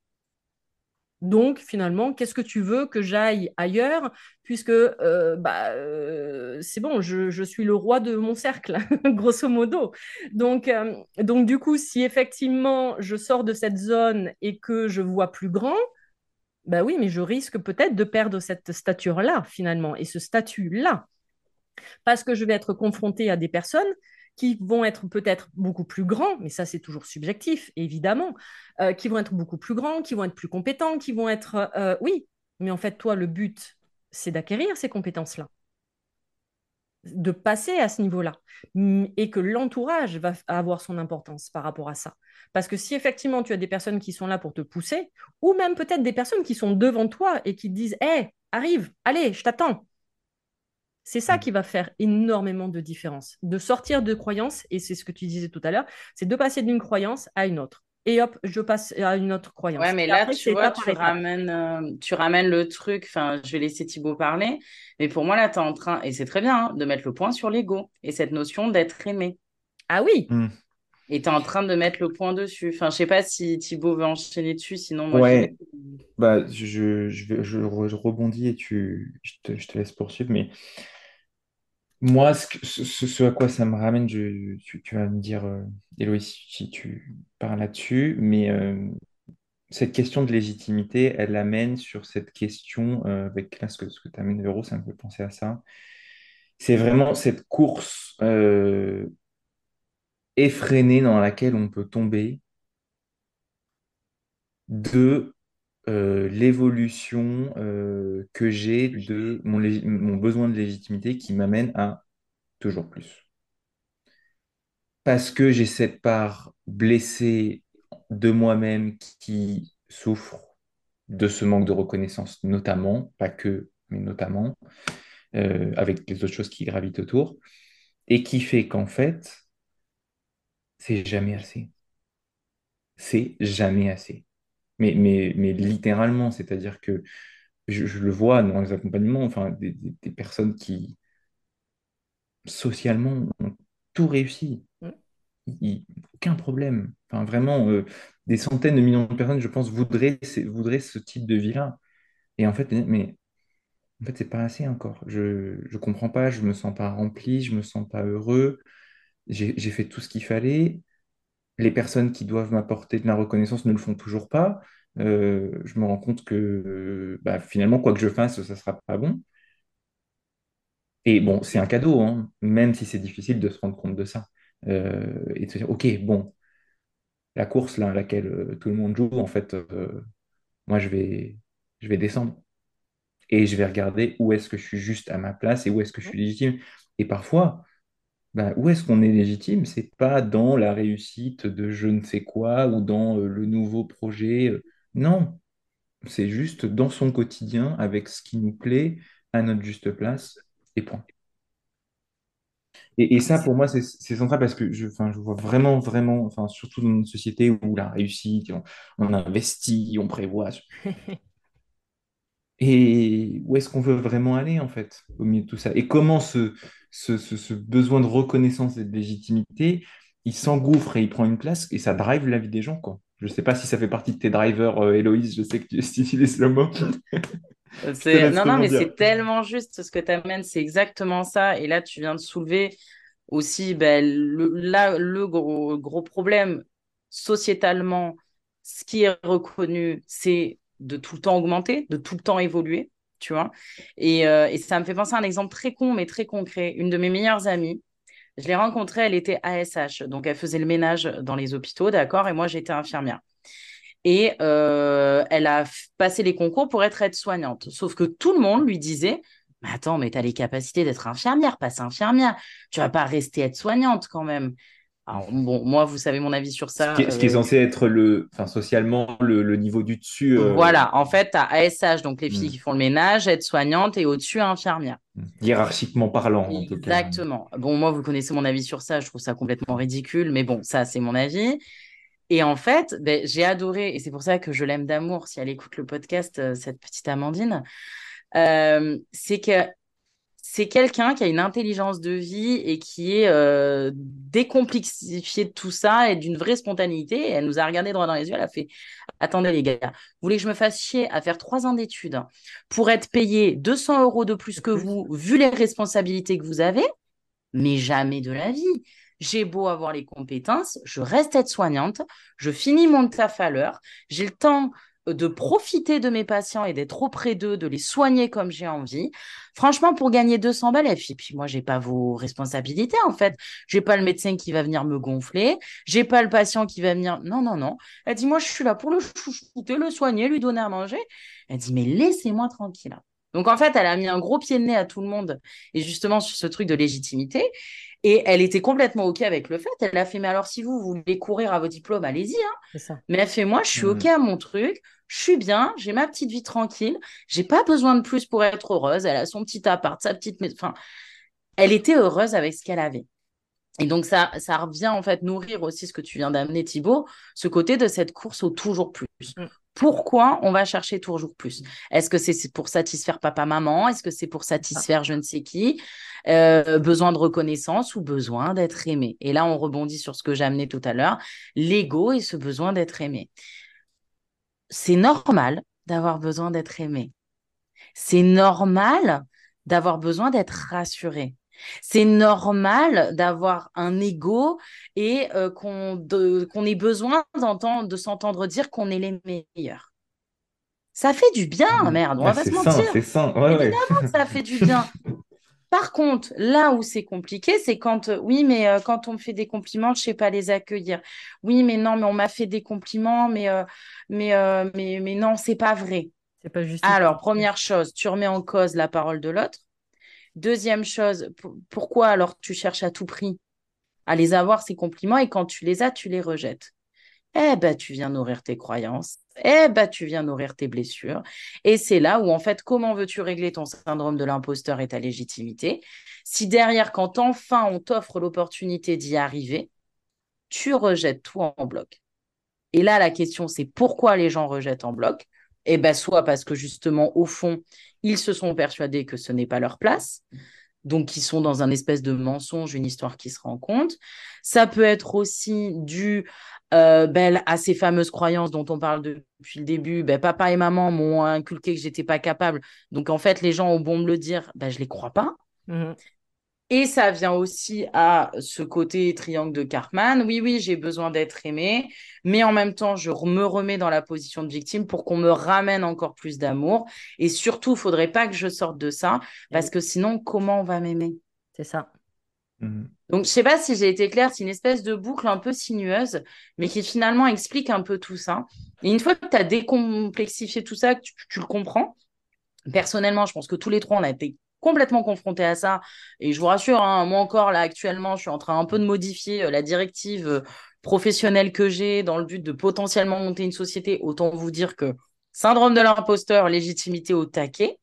Donc, finalement, qu'est-ce que tu veux que j'aille ailleurs puisque euh, bah, euh, c'est bon, je, suis le roi de mon cercle, *laughs* grosso modo. Donc, euh, donc, du coup, si effectivement je sors de cette zone et que je vois plus grand, bah oui, mais je risque peut-être de perdre cette stature-là, finalement, et ce statut-là. Parce que je vais être confronté à des personnes qui vont être peut-être beaucoup plus grands, mais ça c'est toujours subjectif, évidemment, euh, qui vont être beaucoup plus grands, qui vont être plus compétents, qui vont être... Euh, oui, mais en fait, toi, le but, c'est d'acquérir ces compétences-là, de passer à ce niveau-là, et que l'entourage va avoir son importance par rapport à ça. Parce que si effectivement tu as des personnes qui sont là pour te pousser, ou même peut-être des personnes qui sont devant toi et qui te disent, hé, arrive, allez, je t'attends, c'est ça mm. qui va faire énormément de différence. De sortir de croyances, et c'est ce que tu disais tout à l'heure, c'est de passer d'une croyance à une autre. Et hop, je passe à une autre croyance. Ouais, mais là, tu vois, tu ramènes, euh, tu ramènes le truc. Enfin, je vais laisser Thibaut parler. Mais pour moi, là, tu es en train, et c'est très bien, hein, de mettre le point sur l'ego et cette notion d'être aimé. Ah oui. Mm. Et tu es en train de mettre le point dessus. Enfin, je sais pas si Thibaut veut enchaîner dessus, sinon moi. Ouais. Bah, je, je, je, rebondis et tu, je te, je te laisse poursuivre. Mais moi, ce, à quoi ça me ramène, tu, vas me dire, euh, si tu parles là-dessus, mais euh, cette question de légitimité, elle amène sur cette question, euh, avec là, ce que, ce que tu amènes, Véro, ça me fait penser à ça. C'est vraiment cette course effrénée dans laquelle on peut tomber de l'évolution que j'ai de mon, besoin de légitimité qui m'amène à toujours plus. Parce que j'ai cette part blessée de moi-même qui souffre de ce manque de reconnaissance, notamment, pas que, mais notamment, avec les autres choses qui gravitent autour, et qui fait qu'en fait, c'est jamais assez. C'est jamais assez mais, mais, mais littéralement, c'est-à-dire que je, le vois dans les accompagnements, enfin, des, personnes qui, socialement, ont tout réussi. aucun problème. Enfin, vraiment, euh, des centaines de millions de personnes, je pense, voudraient, voudraient ce type de vie-là. Et en fait, mais en fait, c'est pas assez encore. Je ne comprends pas, je me sens pas rempli, je me sens pas heureux. J'ai fait tout ce qu'il fallait les personnes qui doivent m'apporter de la reconnaissance ne le font toujours pas. Euh, je me rends compte que bah, finalement, quoi que je fasse, ça ne sera pas bon. Et bon, c'est un cadeau, hein, même si c'est difficile de se rendre compte de ça. Euh, et de se dire, OK, bon, la course là, à laquelle euh, tout le monde joue, en fait, moi, je vais, je vais descendre. Et je vais regarder où est-ce que je suis juste à ma place et où est-ce que je suis légitime. Et parfois, bah, où est-ce qu'on est légitime? C'est pas dans la réussite de je ne sais quoi ou dans euh, le nouveau projet. Euh. Non, c'est juste dans son quotidien avec ce qui nous plaît à notre juste place et point. Et, ça, pour moi, c'est central parce que je, vois vraiment, vraiment, surtout dans une société où la réussite, on investit, on prévoit. *laughs* Et où est-ce qu'on veut vraiment aller, en fait, au milieu de tout ça? Et comment ce, ce, besoin de reconnaissance et de légitimité, il s'engouffre et il prend une place et ça drive la vie des gens, quoi? Je ne sais pas si ça fait partie de tes drivers, euh, Héloïse, je sais que tu utilises le mot. non, non, mais c'est tellement juste ce que tu amènes, c'est exactement ça. Et là, tu viens de soulever aussi ben, le, là, le gros, gros problème sociétalement, ce qui est reconnu, c'est de tout le temps augmenter, de tout le temps évoluer tu vois. Euh, et, ça me fait penser à un exemple très con, mais très concret. Une de mes meilleures amies, je l'ai rencontrée, elle était ASH, donc elle faisait le ménage dans les hôpitaux, d'accord, et moi j'étais infirmière. Et euh, elle a passé les concours pour être aide-soignante. Sauf que tout le monde lui disait mais attends, mais tu as les capacités d'être infirmière, passe infirmière. Tu vas pas rester aide-soignante quand même bon, moi, vous savez mon avis sur ça. Ce qui est, euh, censé être le, enfin, socialement le, niveau du dessus. Euh, voilà, en fait, as ASH, donc les filles hmm. qui font le ménage, aide-soignante, et au-dessus, infirmière. Hmm. Hiérarchiquement parlant, en tout cas. Exactement. Bon, moi, vous connaissez mon avis sur ça, je trouve ça complètement ridicule, mais bon, ça, c'est mon avis. Et en fait, ben, j'ai adoré, et c'est pour ça que je l'aime d'amour, si elle écoute le podcast, euh, cette petite Amandine, c'est que c'est quelqu'un qui a une intelligence de vie et qui est euh, de tout ça et d'une vraie spontanéité. elle nous a regardé droit dans les yeux, elle a fait Attendez les gars, vous voulez que je me fasse chier à faire trois ans d'études pour être payé 200 euros de plus que vous, vu les responsabilités que vous avez? Mais jamais de la vie. J'ai beau avoir les compétences, je reste être soignante, je finis mon taf à l'heure, j'ai le temps de profiter de mes patients et d'être auprès d'eux, de les soigner comme j'ai envie. Franchement, pour gagner 200 balles, et puis, puis moi, j'ai pas vos responsabilités, en fait. J'ai pas le médecin qui va venir me gonfler. J'ai pas le patient qui va venir. Non, non, non. Elle dit, moi, je suis là pour le chouchouter, le soigner, lui donner à manger. Elle dit, mais laissez-moi tranquille. Donc, en fait, elle a mis un gros pied de nez à tout le monde. Et justement, sur ce truc de légitimité. Et elle était complètement OK avec le fait. Elle a fait, mais alors si vous, voulez courir à vos diplômes, allez-y. Hein. Mais elle fait, moi, je suis OK mmh. à mon truc. Je suis bien, j'ai ma petite vie tranquille. J'ai pas besoin de plus pour être heureuse. Elle a son petit appart, sa petite... Enfin, elle était heureuse avec ce qu'elle avait. Et donc, ça, ça revient en fait nourrir aussi ce que tu viens d'amener, Thibaut, ce côté de cette course au toujours plus. Mmh. Pourquoi on va chercher toujours plus? Est-ce que c'est pour satisfaire papa-maman Est-ce que c'est pour satisfaire je ne sais qui? Euh, Besoin de reconnaissance ou besoin d'être aimé? Et là, on rebondit sur ce que j'ai amené tout à l'heure, l'ego et ce besoin d'être aimé. C'est normal d'avoir besoin d'être aimé. C'est normal d'avoir besoin d'être rassuré. C'est normal d'avoir un ego et euh, qu'on ait besoin de s'entendre dire qu'on est les meilleurs. Ça fait du bien, mmh. merde, on va pas se mentir. C'est ça, Évidemment que ça fait du bien. *laughs* Par contre, là où c'est compliqué, c'est quand, euh, oui, mais euh, quand on me fait des compliments, je ne sais pas les accueillir. Oui, mais non, mais on m'a fait des compliments, mais, mais, mais, mais non, c'est pas vrai. C'est pas juste. Alors, première chose, tu remets en cause la parole de l'autre. Deuxième chose, pourquoi alors tu cherches à tout prix à les avoir, ces compliments, et quand tu les as, tu les rejettes? Eh ben, tu viens nourrir tes croyances, eh ben, tu viens nourrir tes blessures. Et c'est là où, en fait, comment veux-tu régler ton syndrome de l'imposteur et ta légitimité? Si derrière, quand enfin on t'offre l'opportunité d'y arriver, tu rejettes tout en bloc. Et là, la question, c'est pourquoi les gens rejettent en bloc? Eh ben, soit parce que justement, au fond, ils se sont persuadés que ce n'est pas leur place, donc ils sont dans un espèce de mensonge, une histoire qui se rencontre. Ça peut être aussi dû euh, ben, à ces fameuses croyances dont on parle depuis le début. Ben, papa et maman m'ont inculqué que j'étais pas capable. Donc en fait, les gens ont beau me le dire, ben, je les crois pas. Mmh et ça vient aussi à ce côté triangle de Cartman. Oui, oui, j'ai besoin d'être aimé, mais en même temps, je me remets dans la position de victime pour qu'on me ramène encore plus d'amour. Et surtout, il faudrait pas que je sorte de ça, parce que sinon, comment on va m'aimer? C'est ça. Mmh. Donc, je sais pas si j'ai été claire, c'est une espèce de boucle un peu sinueuse, mais qui finalement explique un peu tout ça. Et une fois que tu as décomplexifié tout ça, que tu le comprends, personnellement, je pense que tous les trois, on a été complètement confronté à ça. Et je vous rassure, hein, moi encore, là, actuellement, je suis en train un peu de modifier euh, la directive euh, professionnelle que j'ai dans le but de potentiellement monter une société. Autant vous dire que syndrome de l'imposteur, légitimité au taquet.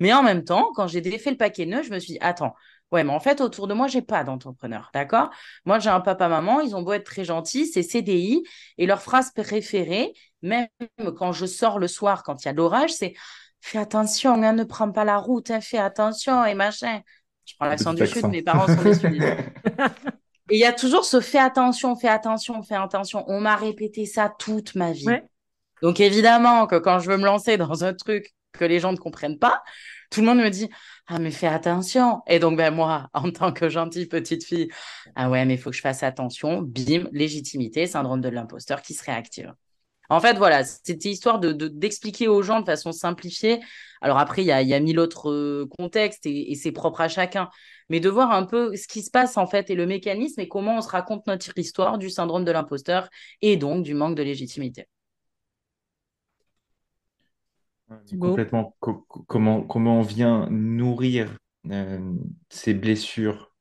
Mais en même temps, quand j'ai défait le paquet neuf, je me suis dit, attends, ouais, mais en fait, autour de moi, j'ai pas d'entrepreneur, d'accord? Moi, j'ai un papa-maman, ils ont beau être très gentils, c'est CDI, et leur phrase préférée, même quand je sors le soir, quand il y a l'orage, c'est fais attention, hein, ne prends pas la route, hein, fais attention et machin. Je prends l'accent du sud, mes parents sont des sud. *laughs* Et il y a toujours ce fais attention, fais attention, fais attention. On m'a répété ça toute ma vie. Donc évidemment que quand je veux me lancer dans un truc que les gens ne comprennent pas, tout le monde me dit ah mais fais attention. Et donc ben moi *laughs* en tant que gentille petite fille, ah ouais mais il faut que je fasse attention. Bim, légitimité, syndrome de l'imposteur qui se réactive. En fait, voilà, c'était histoire de, d'expliquer aux gens de façon simplifiée. Alors après, il y a, mille autres euh, contextes et, c'est propre à chacun. Mais de voir un peu ce qui se passe en fait et le mécanisme et comment on se raconte notre histoire du syndrome de l'imposteur et donc du manque de légitimité. Complètement. comment, comment on vient nourrir euh, ces blessures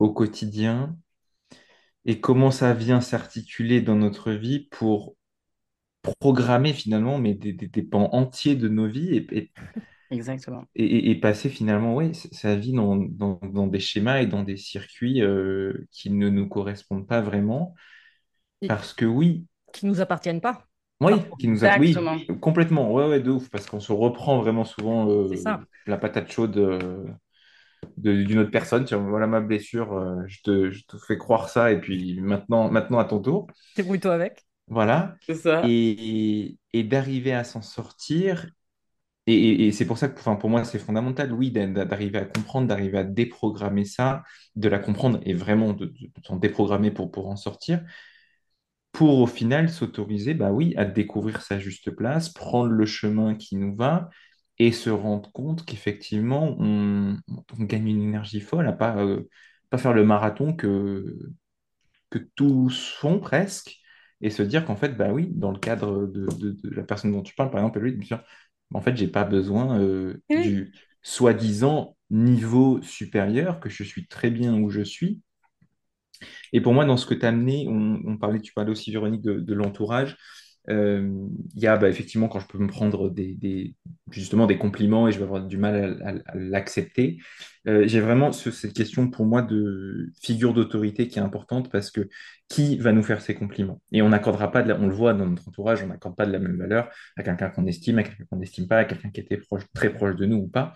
au quotidien et comment ça vient s'articuler dans notre vie pour programmer finalement mais des, des, pans entiers de nos vies et, Exactement. et, passer finalement oui, sa vie dans, dans, des schémas et dans des circuits euh, qui ne nous correspondent pas vraiment. Parce que oui. Qui ne nous appartiennent pas. Oui, qui nous a... oui complètement. Ouais, ouais, de ouf. Parce qu'on se reprend vraiment souvent euh, la patate chaude. Euh, d'une autre personne. Tiens, voilà ma blessure, euh, je te, je te fais croire ça, et puis maintenant, maintenant à ton tour. Débrouille-toi avec. Voilà. C'est ça. Et, et d'arriver à s'en sortir. Et, et- et c'est pour ça que enfin, pour moi, c'est fondamental, oui, d'a- d'a- d'arriver à comprendre, d'arriver à déprogrammer ça, de la comprendre et vraiment de, de, de s'en déprogrammer pour, pour en sortir, pour au final s'autoriser, bah oui, à découvrir sa juste place, prendre le chemin qui nous va et se rendre compte qu'effectivement, on, on gagne une énergie folle à pas, euh, pas faire le marathon que, que tous font presque et se dire qu'en fait, bah oui, dans le cadre de, de- de la personne dont tu parles, par exemple, lui, dire, en fait, j'ai pas besoin euh, Oui. du soi-disant niveau supérieur, que je suis très bien où je suis et pour moi, dans ce que tu as amené, on, on parlait, tu parlais aussi, Véronique, de, de l'entourage. Euh, Il y a bah, effectivement quand je peux me prendre des, justement des compliments et je vais avoir du mal à, l'accepter. Euh, j'ai vraiment ce- cette question pour moi de figure d'autorité qui est importante parce que qui va nous faire ces compliments? Et on n'accordera pas, on le voit dans notre entourage, on n'accorde pas de la même valeur à quelqu'un qu'on estime, à quelqu'un qu'on n'estime pas, à quelqu'un qui était très proche de nous ou pas.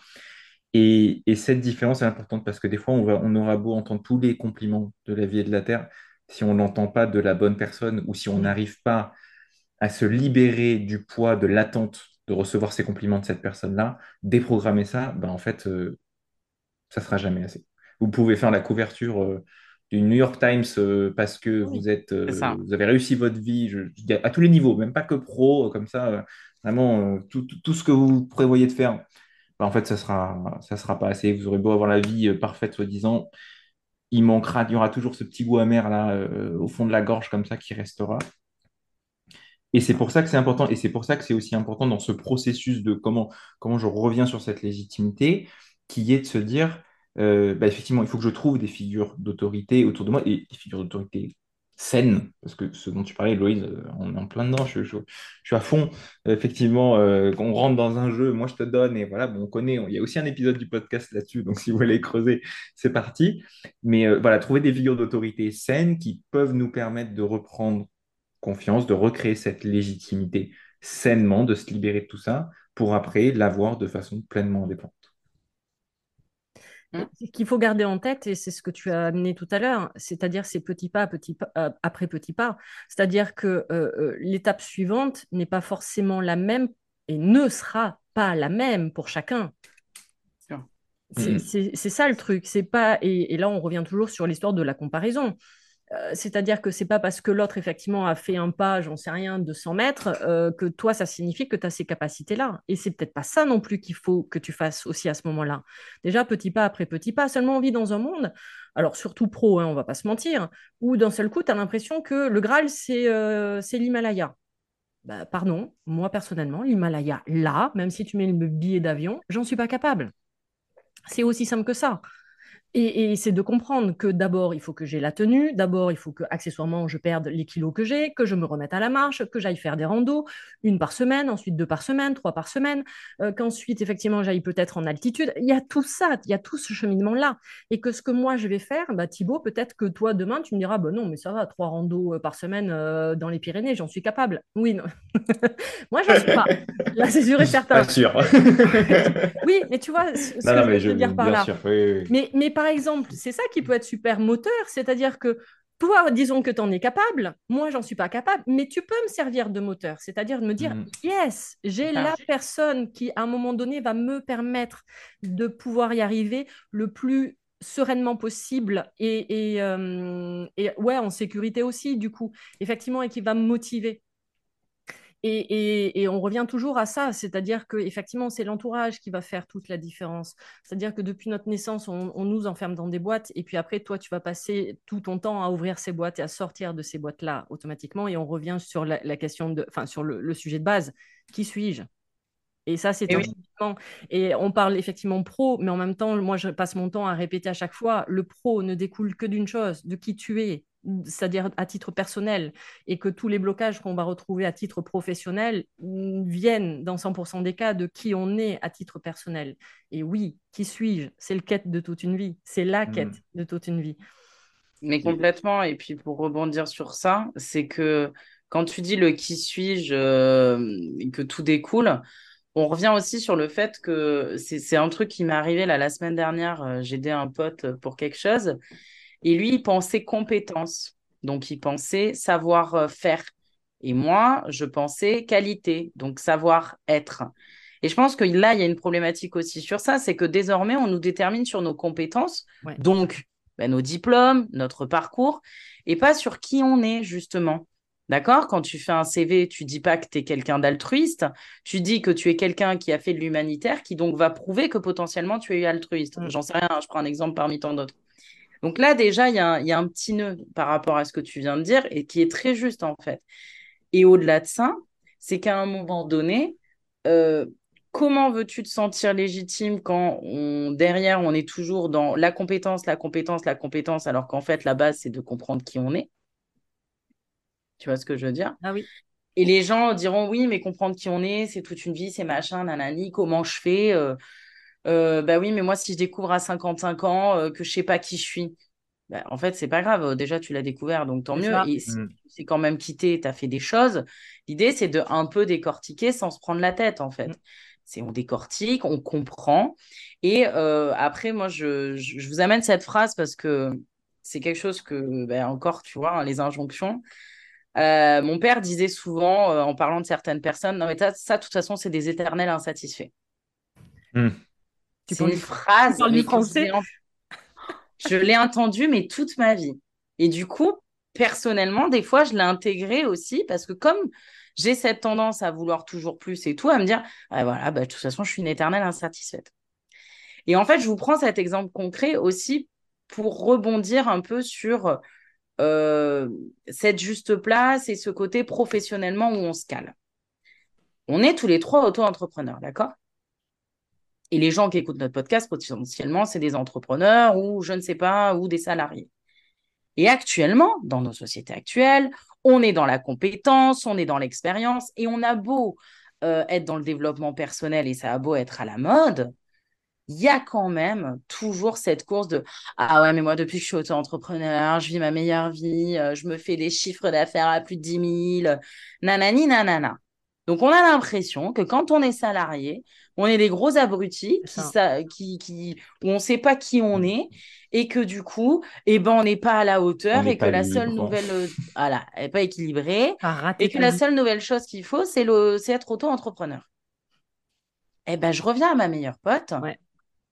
Et, et cette différence est importante parce que des fois, on on aura beau entendre tous les compliments de la vie et de la terre, si on n'entend pas de la bonne personne ou si on n'arrive pas à se libérer du poids de l'attente de recevoir ces compliments de cette personne-là, déprogrammer ça, ben en fait, euh, ça sera jamais assez. Vous pouvez faire la couverture euh, du New York Times euh, parce que Oui, vous êtes, euh, vous avez réussi votre vie, je- je dis à tous les niveaux, même pas que pro, comme ça, vraiment tout, tout- ce que vous prévoyez de faire bah, en fait, ça sera, ça sera pas assez. Vous aurez beau avoir la vie parfaite, soi-disant, il manquera, il y aura toujours ce petit goût amer là, au fond de la gorge comme ça qui restera. Et c'est pour ça que c'est important, et c'est pour ça que c'est aussi important dans ce processus de comment, comment je reviens sur cette légitimité, qui est de se dire, euh, bah, effectivement, il faut que je trouve des figures d'autorité autour de moi, et des figures d'autorité saines, parce que ce dont tu parlais, Loïse, euh, on est en plein dedans, je, je- je suis à fond. Effectivement, euh, on rentre dans un jeu, moi je te donne, et voilà, bon, on connaît, il y a aussi un épisode du podcast là-dessus, donc *laughs* si vous voulez creuser, c'est parti. Mais euh, voilà, trouver des figures d'autorité saines qui peuvent nous permettre de reprendre confiance, de recréer cette légitimité sainement, de se libérer de tout ça pour après l'avoir de façon pleinement indépendante. Mm. Ce qu'il faut garder en tête, et c'est ce que tu as amené tout à l'heure, c'est-à-dire ces petits pas, petits pas euh, après petits pas. C'est-à-dire que euh, euh, l'étape suivante n'est pas forcément la même et ne sera pas la même pour chacun. C'est ça le truc. C'est pas et, et là on revient toujours sur l'histoire de la comparaison. Euh, C'est-à-dire que c'est pas parce que l'autre effectivement a fait un pas, j'en sais rien, de 100 mètres, euh, que toi ça signifie que tu as ces capacités-là. Et c'est peut-être pas ça non plus qu'il faut que tu fasses aussi à ce moment-là. Déjà petit pas après petit pas. Seulement on vit dans un monde, alors surtout pro, hein, on va pas se mentir, où d'un seul coup tu as l'impression que le Graal c'est euh, c'est l'Himalaya. Bah, pardon, moi personnellement, l'Himalaya, là, même si tu mets le billet d'avion, j'en suis pas capable. C'est aussi simple que ça. Et, et c'est de comprendre que d'abord, il faut que j'ai la tenue, d'abord, il faut que accessoirement, je perde les kilos que j'ai, que je me remette à la marche, que j'aille faire des randos, une par semaine, ensuite deux par semaine, trois par semaine, euh, qu'ensuite, effectivement, j'aille peut-être en altitude. Il y a tout ça, il y a tout ce cheminement-là. Et que ce que moi, je vais faire, bah, Thibaut, peut-être que toi, demain, tu me diras, bah, non, mais ça va, trois randos euh, par semaine euh, dans les Pyrénées, j'en suis capable. Oui, non. *laughs* moi, j'en suis pas. Là, c'est sûr et *laughs* certain. Pas sûr. *laughs* Oui, mais tu vois ce, Non, que non, je veux dire par bien là. sûr. oui, oui, oui. Mais, mais par exemple, c'est ça qui peut être super moteur, c'est-à-dire que toi, disons que tu en es capable, moi, j'en suis pas capable, mais tu peux me servir de moteur, c'est-à-dire de me dire, Mhm. yes, j'ai Ah. la personne qui, à un moment donné, va me permettre de pouvoir y arriver le plus sereinement possible et, et, euh, et ouais, en sécurité aussi, du coup, effectivement, et qui va me motiver. Et, et- et on revient toujours à ça, c'est-à-dire que effectivement, c'est l'entourage qui va faire toute la différence. C'est-à-dire que depuis notre naissance, on, on nous enferme dans des boîtes, et puis après, toi, tu vas passer tout ton temps à ouvrir ces boîtes et à sortir de ces boîtes-là automatiquement. Et on revient sur la, la question de, enfin, sur le, le sujet de base. Qui suis-je? Et ça, c'est Et oui. Et on parle effectivement pro, mais en même temps, moi, je passe mon temps à répéter à chaque fois, le pro ne découle que d'une chose, de qui tu es, c'est-à-dire à titre personnel, et que tous les blocages qu'on va retrouver à titre professionnel viennent, dans 100% des cas, de qui on est à titre personnel. Et oui, qui suis-je? C'est le quête de toute une vie. C'est la Mm. quête de toute une vie. Mais complètement. Et puis pour rebondir sur ça, c'est que quand tu dis le qui suis-je euh, et que tout découle, on revient aussi sur le fait que c'est un truc qui m'est arrivé là, la semaine dernière. Euh, j'ai aidé un pote pour quelque chose. Et lui, il pensait compétence. Donc, il pensait savoir-faire. Et moi, je pensais qualité, donc savoir-être. Et je pense que là, il y a une problématique aussi sur ça, c'est que désormais, on nous détermine sur nos compétences, donc ben, nos diplômes, notre parcours, et pas sur qui on est, justement. D'accord? Quand tu fais un CV, tu dis pas que tu es quelqu'un d'altruiste, tu dis que tu es quelqu'un qui a fait de l'humanitaire, qui donc va prouver que potentiellement tu es altruiste. Mm. J'en sais rien, je prends un exemple parmi tant d'autres. Donc là, déjà, il y, a un petit nœud par rapport à ce que tu viens de dire et qui est très juste en fait. Et au-delà de ça, c'est qu'à un moment donné, euh, comment veux-tu te sentir légitime quand derrière, on est toujours dans la compétence, la compétence, la compétence, alors qu'en fait, la base, c'est de comprendre qui on est? Tu vois ce que je veux dire? Ah oui. Et les gens diront oui, mais comprendre qui on est, c'est toute une vie, c'est machin, nanani, comment je fais euh, euh, Bah oui, mais moi, si je découvre à 55 ans euh, que je sais pas qui je suis, bah, en fait, c'est pas grave. Déjà, tu l'as découvert, donc tant mieux. Et si mm. tu quand même quitté, tu as fait des choses, l'idée, c'est de un peu décortiquer sans se prendre la tête, en fait. Mm. C'est on décortique, on comprend. Et après, moi, je, je, vous amène cette phrase parce que c'est quelque chose que, bah, encore, tu vois, hein, les injonctions. Euh, mon père disait souvent, euh, en parlant de certaines personnes, non mais ça, de toute façon, c'est des éternels insatisfaits. C'est une phrase. Mais français. Je l'ai entendue, mais toute ma vie. Et du coup, personnellement, des fois, je l'ai intégré aussi parce que comme j'ai cette tendance à vouloir toujours plus et tout, à me dire, ah, voilà, bah, de toute façon, je suis une éternelle insatisfaite. Et en fait, je vous prends cet exemple concret aussi pour rebondir un peu sur euh, cette juste place et ce côté professionnellement où on se cale. On est tous les trois auto-entrepreneurs, d'accord? Et les gens qui écoutent notre podcast, potentiellement, c'est des entrepreneurs ou je ne sais pas, ou des salariés. Et actuellement, dans nos sociétés actuelles, on est dans la compétence, on est dans l'expérience et on a beau euh, être dans le développement personnel et ça a beau être à la mode, il y a quand même toujours cette course de Ah ouais, mais moi, depuis que je suis auto-entrepreneur, je vis ma meilleure vie, euh, je me fais des chiffres d'affaires à plus de 10 000, nanani, nanana. Donc, on a l'impression que quand on est salarié, on est des gros abrutis qui, qui, où on ne sait pas qui on est et que du coup, eh ben, on n'est pas à la hauteur et que la seule nouvelle, euh, voilà, n'est pas équilibrée et que la seule nouvelle chose qu'il faut, c'est être auto-entrepreneur. Eh ben, je reviens à ma meilleure pote. Ouais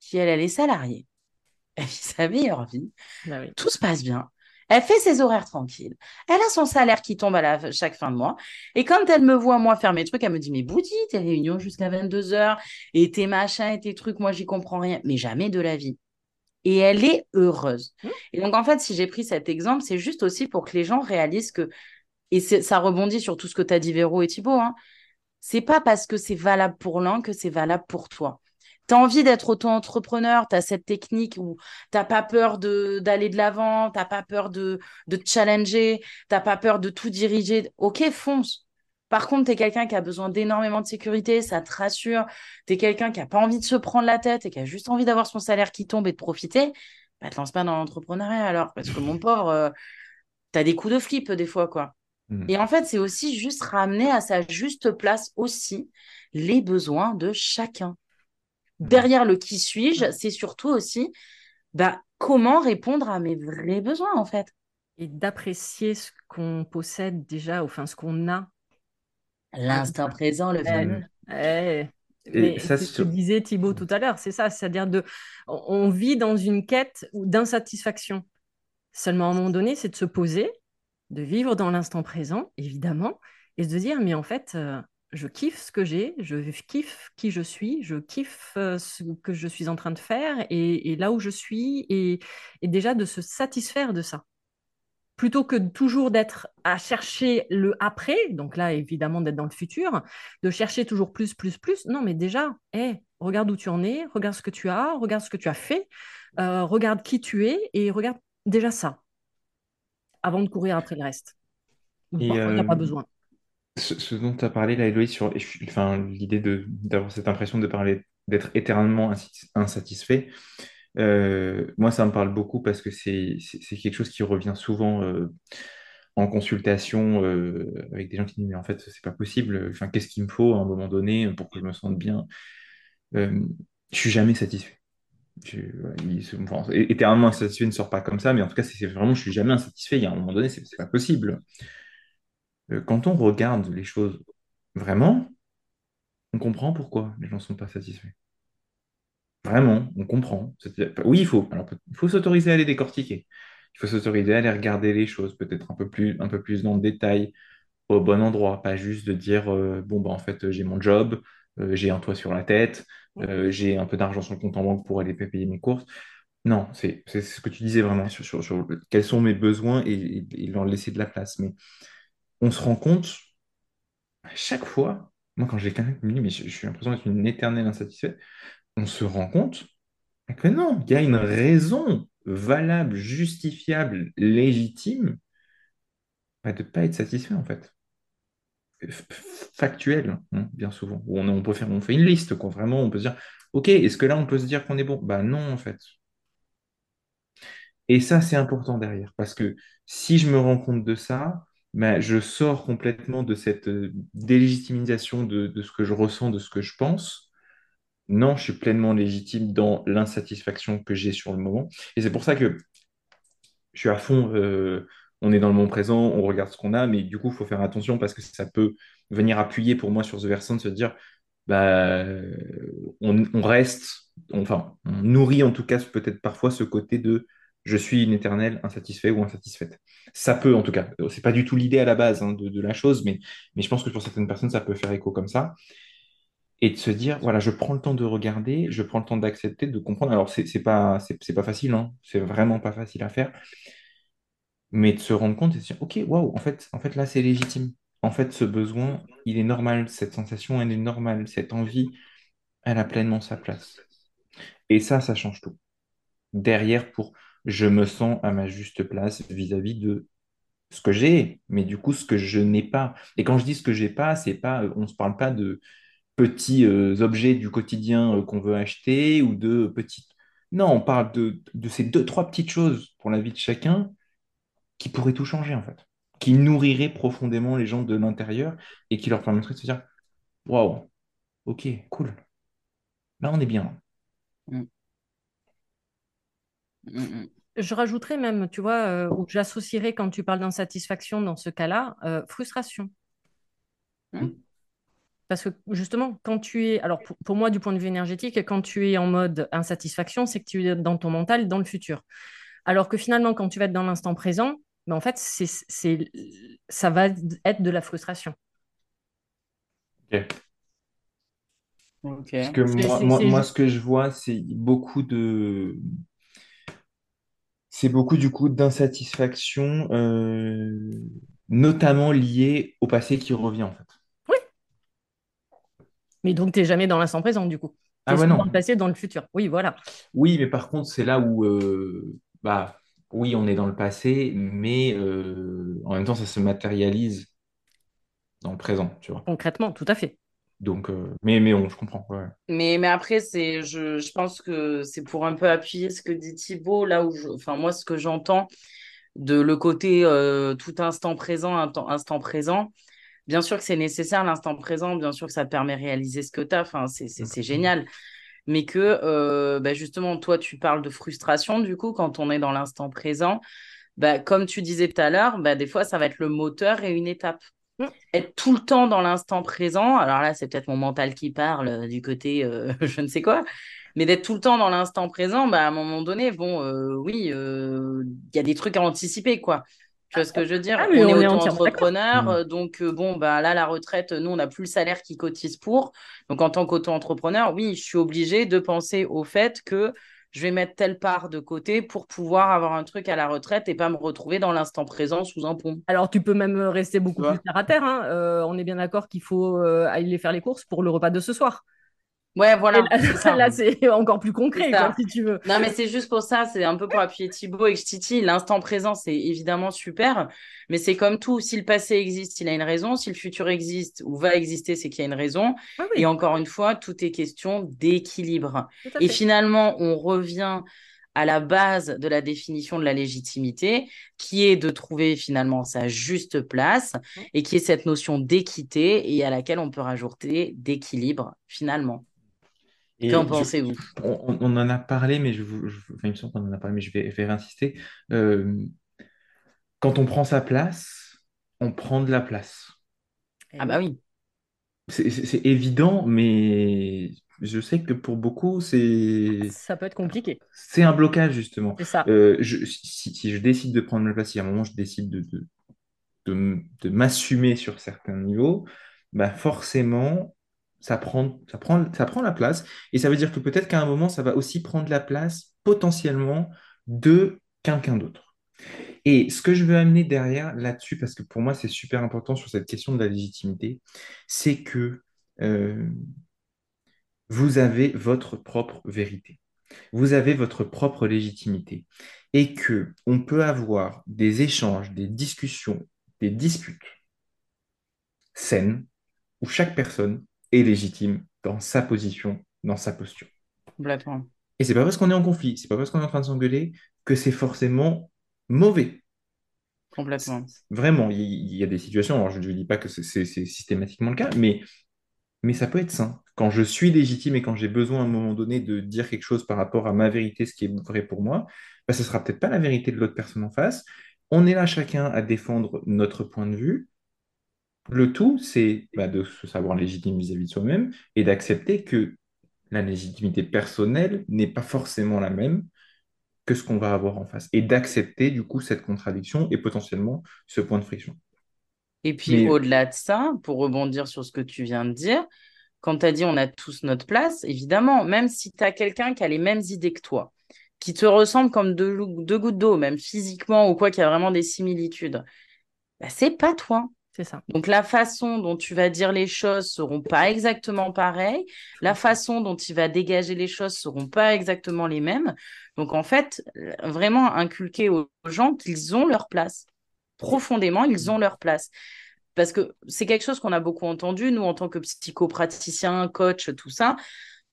qui elle, elle est salariée. *laughs* Elle vit sa meilleure vie. Bah Tout se passe bien. Elle fait ses horaires tranquilles. Elle a son salaire qui tombe à la, chaque fin de mois. Et quand elle me voit, moi, faire mes trucs, elle me dit, mais Bouddhi, tes réunions jusqu'à 22 heures et tes machins et tes trucs, moi, j'y comprends rien. Mais jamais de la vie. Et elle est heureuse. Mmh. Et donc, en fait, si j'ai pris cet exemple, c'est juste aussi pour que les gens réalisent que, et ça rebondit sur tout ce que tu as dit, Véro et Thibault, hein, c'est pas parce que c'est valable pour l'un que c'est valable pour toi tu as envie d'être auto-entrepreneur, tu as cette technique où tu n'as pas peur d'aller de l'avant, tu n'as pas peur de, de te challenger, tu n'as pas peur de tout diriger, ok, fonce. Par contre, tu es quelqu'un qui a besoin d'énormément de sécurité, ça te rassure, tu es quelqu'un qui n'a pas envie de se prendre la tête et qui a juste envie d'avoir son salaire qui tombe et de profiter, bah, te lance pas dans l'entrepreneuriat alors, parce que mon pauvre, euh, tu as des coups de flip des fois, quoi. Hmm. Et en fait, c'est aussi juste ramener à sa juste place aussi les besoins de chacun derrière le qui suis-je, c'est surtout aussi bah, comment répondre à mes vrais besoins, en fait. Et d'apprécier ce qu'on possède déjà, enfin, ce qu'on a. L'instant présent, le fameux. mais ça, ce que disait Thibaut tout à l'heure, c'est ça, c'est-à-dire de, on vit dans une quête d'insatisfaction. Seulement à un moment donné, c'est de se poser, de vivre dans l'instant présent, évidemment, et de se dire, mais en fait, euh, je kiffe ce que j'ai, je kiffe qui je suis, je kiffe euh, ce que je suis en train de faire et, là où je suis, et, déjà de se satisfaire de ça. Plutôt que toujours d'être à chercher le après, donc là évidemment d'être dans le futur, de chercher toujours plus, plus, plus. Non, mais déjà, hey, regarde où tu en es, regarde ce que tu as, regarde ce que tu as fait, euh, regarde qui tu es et regarde déjà ça avant de courir après le reste. Il n'y a pas euh, besoin. Ce, dont tu as parlé là, Eloïse, sur enfin, l'idée d'avoir cette impression de parler d'être éternellement insatisfait, euh, moi ça me parle beaucoup parce que c'est quelque chose qui revient souvent euh, en consultation euh, avec des gens qui disent, mais en fait, c'est pas possible. Enfin, qu'est-ce qu'il me faut à un moment donné pour que je me sente bien? Je suis jamais satisfait. Éternellement insatisfait ne sort pas comme ça, mais en tout cas, c'est vraiment, je suis jamais insatisfait. Il y a un moment donné, c'est pas possible. Euh, quand on regarde les choses vraiment, on comprend pourquoi les gens ne sont pas satisfaits. Vraiment, on comprend. Oui, il faut, il faut s'autoriser à les décortiquer. Il faut s'autoriser à aller regarder les choses, peut-être un peu plus, un peu plus dans le détail, au bon endroit, pas juste de dire euh, bon, bah, en fait, j'ai mon job, euh, j'ai un toit sur la tête, euh, j'ai un peu d'argent sur le compte en banque pour aller payer mes courses. Non, c'est ce que tu disais vraiment sur, sur, quels sont mes besoins et, leur laisser de la place. Mais on se rend compte, à chaque fois, moi quand j'ai quelqu'un qui me mais je, suis l'impression d'être une éternelle insatisfaite, on se rend compte que non, il y a une raison valable, justifiable, légitime bah, de ne pas être satisfait en fait. Factuel, hein, bien souvent. On, peut on fait une liste. Vraiment, on peut se dire, ok, est-ce que là on peut se dire qu'on est bon? Bah non, en fait. Et ça, c'est important derrière, parce que si je me rends compte de ça, bah, je sors complètement de cette euh, délégitimisation de, de, ce que je ressens, de ce que je pense, non, je suis pleinement légitime dans l'insatisfaction que j'ai sur le moment. Et c'est pour ça que je suis à fond, euh, on est dans le moment présent, on regarde ce qu'on a, mais du coup, il faut faire attention parce que ça peut venir appuyer pour moi sur ce versant de se dire, bah, on, reste, enfin, on nourrit en tout cas peut-être parfois ce côté de je suis une éternelle insatisfait ou insatisfaite. Ça peut en tout cas, c'est pas du tout l'idée à la base hein, de, la chose, mais, je pense que pour certaines personnes, ça peut faire écho comme ça et de se dire, voilà, je prends le temps de regarder, je prends le temps d'accepter, de comprendre. Alors, c'est n'est pas, pas facile, hein, c'est vraiment pas facile à faire, mais de se rendre compte et de se dire, ok, waouh, en fait, en fait, là, c'est légitime. En fait, ce besoin, il est normal, cette sensation, elle est normale, cette envie, elle a pleinement sa place. Et ça, ça change tout. Derrière, pour je me sens à ma juste place vis-à-vis de ce que j'ai, mais du coup, ce que je n'ai pas. Et quand je dis ce que j'ai pas, c'est pas, on ne se parle pas de petits euh, objets du quotidien euh, qu'on veut acheter ou de petites... Non, on parle de, ces deux, trois petites choses pour la vie de chacun qui pourraient tout changer en fait, qui nourriraient profondément les gens de l'intérieur et qui leur permettraient de se dire, waouh, ok, cool, là on est bien. Mm. Mm, mm. Je rajouterais même, tu vois, euh, ou j'associerais quand tu parles d'insatisfaction dans ce cas-là, frustration. Parce que justement, quand tu es, alors pour, moi, du point de vue énergétique, quand tu es en mode insatisfaction, c'est que tu es dans ton mental, dans le futur. Alors que finalement, quand tu vas être dans l'instant présent, ben en fait, c'est, ça va être de la frustration. Ok. Parce que moi, moi, ce que je vois, c'est beaucoup de. C'est beaucoup du coup d'insatisfaction, euh, notamment liée au passé qui revient en fait. Mais donc, tu n'es jamais dans l'instant présent, du coup. Tu es ah dans le passé, dans le futur. Oui, voilà. Oui, mais par contre, c'est là où, euh, bah, oui, on est dans le passé, mais euh, en même temps, ça se matérialise dans le présent, tu vois. Concrètement, tout à fait. Donc, euh, mais, mais on, je comprends. Mais, mais après, c'est, je, je pense que c'est pour un peu appuyer ce que dit Thibault, là où, enfin, moi, ce que j'entends de le côté tout instant présent, instant présent, bien sûr que c'est nécessaire l'instant présent, bien sûr que ça te permet de réaliser ce que tu as, enfin, c'est génial. Mais que euh, bah, justement, toi, tu parles de frustration, du coup, quand on est dans l'instant présent, bah, comme tu disais tout à l'heure, bah, des fois, ça va être le moteur et une étape. Mmh. Être tout le temps dans l'instant présent, alors là, c'est peut-être mon mental qui parle euh, du côté euh, *laughs* je ne sais quoi, mais d'être tout le temps dans l'instant présent, bah, à un moment donné, bon, oui, il y a des trucs à anticiper, quoi. Tu vois ce que je veux dire? Ah on, est auto-entrepreneur, mm. euh, donc euh, bon, bah, là, la retraite, nous, on n'a plus le salaire qui cotise pour. Donc, en tant qu'auto-entrepreneur, oui, je suis obligée de penser au fait que je vais mettre telle part de côté pour pouvoir avoir un truc à la retraite et pas me retrouver dans l'instant présent sous un pont. Alors, tu peux même rester beaucoup plus terre à terre. Hein. Euh, on est bien d'accord qu'il faut aller faire les courses pour le repas de ce soir. Ouais, voilà. Là, c'est *laughs* *laughs* encore plus concret, si tu veux. Non, mais c'est juste pour ça, c'est un peu pour appuyer Thibaut et Titi. L'instant présent, c'est évidemment super, mais c'est comme tout. Si le passé existe, il a une raison. Si le futur existe ou va exister, c'est qu'il y a une raison. Ah et encore une fois, tout est question d'équilibre. Et finalement, on revient à la base de la définition de la légitimité, qui est de trouver finalement sa juste place et qui est cette notion d'équité et à laquelle on peut rajouter d'équilibre finalement. Qu'en pensez-vous? on, en a parlé, mais je, il me semble qu'on en a parlé, mais je vais, insister. Euh, quand on prend sa place, on prend de la place. Ah bah oui. C'est évident, mais je sais que pour beaucoup, c'est. Ça peut être compliqué. C'est un blocage, justement. C'est ça. Euh, si, je décide de prendre ma place, si à un moment je décide de, de, de, m'assumer sur certains niveaux, bah forcément, ça prend, ça, prend, ça prend la place. Et ça veut dire que peut-être qu'à un moment, ça va aussi prendre la place potentiellement de quelqu'un d'autre. Et ce que je veux amener derrière là-dessus, parce que pour moi c'est super important sur cette question de la légitimité, c'est que euh, vous avez votre propre vérité, vous avez votre propre légitimité, et que on peut avoir des échanges, des discussions, des disputes saines où chaque personne est légitime dans sa position, dans sa posture. Complètement. Et c'est pas parce qu'on est en conflit, c'est pas parce qu'on est en train de s'engueuler que c'est forcément mauvais. Complètement. Vraiment, il y, a des situations, alors je ne dis pas que c'est systématiquement le cas, mais, mais ça peut être sain. Quand je suis légitime et quand j'ai besoin à un moment donné de dire quelque chose par rapport à ma vérité, ce qui est vrai pour moi, bah, ce ne sera peut-être pas la vérité de l'autre personne en face. On est là chacun à défendre notre point de vue. Le tout, c'est bah, de se savoir légitime vis-à-vis de soi-même et d'accepter que la légitimité personnelle n'est pas forcément la même que ce qu'on va avoir en face et d'accepter du coup cette contradiction et potentiellement ce point de friction. Et puis au-delà de ça, pour rebondir sur ce que tu viens de dire, quand tu as dit on a tous notre place, évidemment, même si tu as quelqu'un qui a les mêmes idées que toi, qui te ressemble comme deux, deux gouttes d'eau, même physiquement ou quoi, qui a vraiment des similitudes, bah, c'est pas toi. C'est ça. Donc la façon dont tu vas dire les choses seront pas exactement pareilles, la façon dont tu vas dégager les choses seront pas exactement les mêmes. Donc en fait, vraiment inculquer aux gens qu'ils ont leur place. Profondément, ils ont leur place. Parce que c'est quelque chose qu'on a beaucoup entendu, nous, en tant que psychopraticiens, coach, tout ça.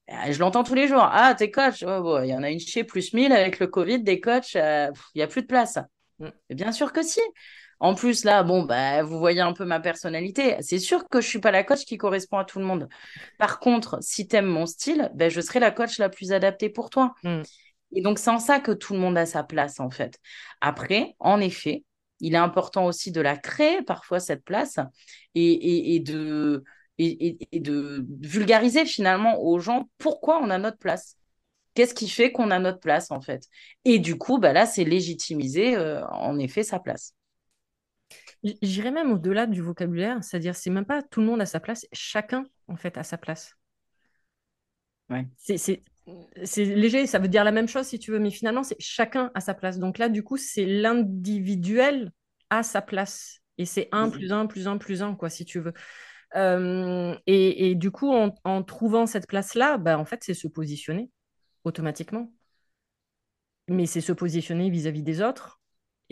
Euh, je l'entends tous les jours. Ah, t'es coach. Oh, il y en a une chez plus 1000 avec le Covid, des coachs, euh, il n'y a plus de place. Mm. bien sûr que si. En plus, là, bon, bah, vous voyez un peu ma personnalité. C'est sûr que je suis pas la coach qui correspond à tout le monde. Par contre, si tu aimes mon style, ben, je serai la coach la plus adaptée pour toi. Mm. Et donc, c'est en ça que tout le monde a sa place, en fait. Après, en effet, il est important aussi de la créer, parfois, cette place, et, de, et, de vulgariser finalement aux gens pourquoi on a notre place. Qu'est-ce qui fait qu'on a notre place, en fait? Et du coup, bah là, c'est légitimiser, euh, en effet, sa place. J'irais même au-delà du vocabulaire, c'est-à-dire c'est même pas tout le monde à sa place, chacun en fait à sa place. Ouais. C'est léger, ça veut dire la même chose si tu veux, mais finalement c'est chacun à sa place. Donc là, du coup, c'est l'individuel à sa place. Et c'est un plus un plus un plus un, quoi, si tu veux. Euh, et, du coup, en, trouvant cette place-là, bah, en fait, c'est se positionner automatiquement. Mais c'est se positionner vis-à-vis des autres,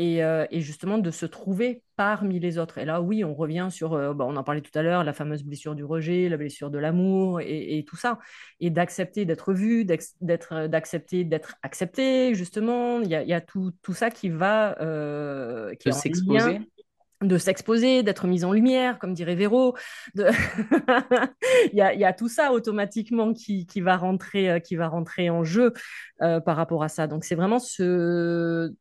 euh, et, justement de se trouver parmi les autres. Et là, oui, on revient sur, euh, bah, on en parlait tout à l'heure, la fameuse blessure du rejet, la blessure de l'amour et, tout ça. Et d'accepter d'être vu, d'être, d'accepter d'être accepté, justement. Il y a, tout, tout, ça qui va... Euh, qui de s'exposer de s'exposer, d'être mise en lumière, comme dirait Véro. De... *laughs* il, y a, il, y a, tout ça automatiquement qui, qui, va, rentrer, qui va rentrer en jeu par rapport à ça. Donc c'est vraiment ce,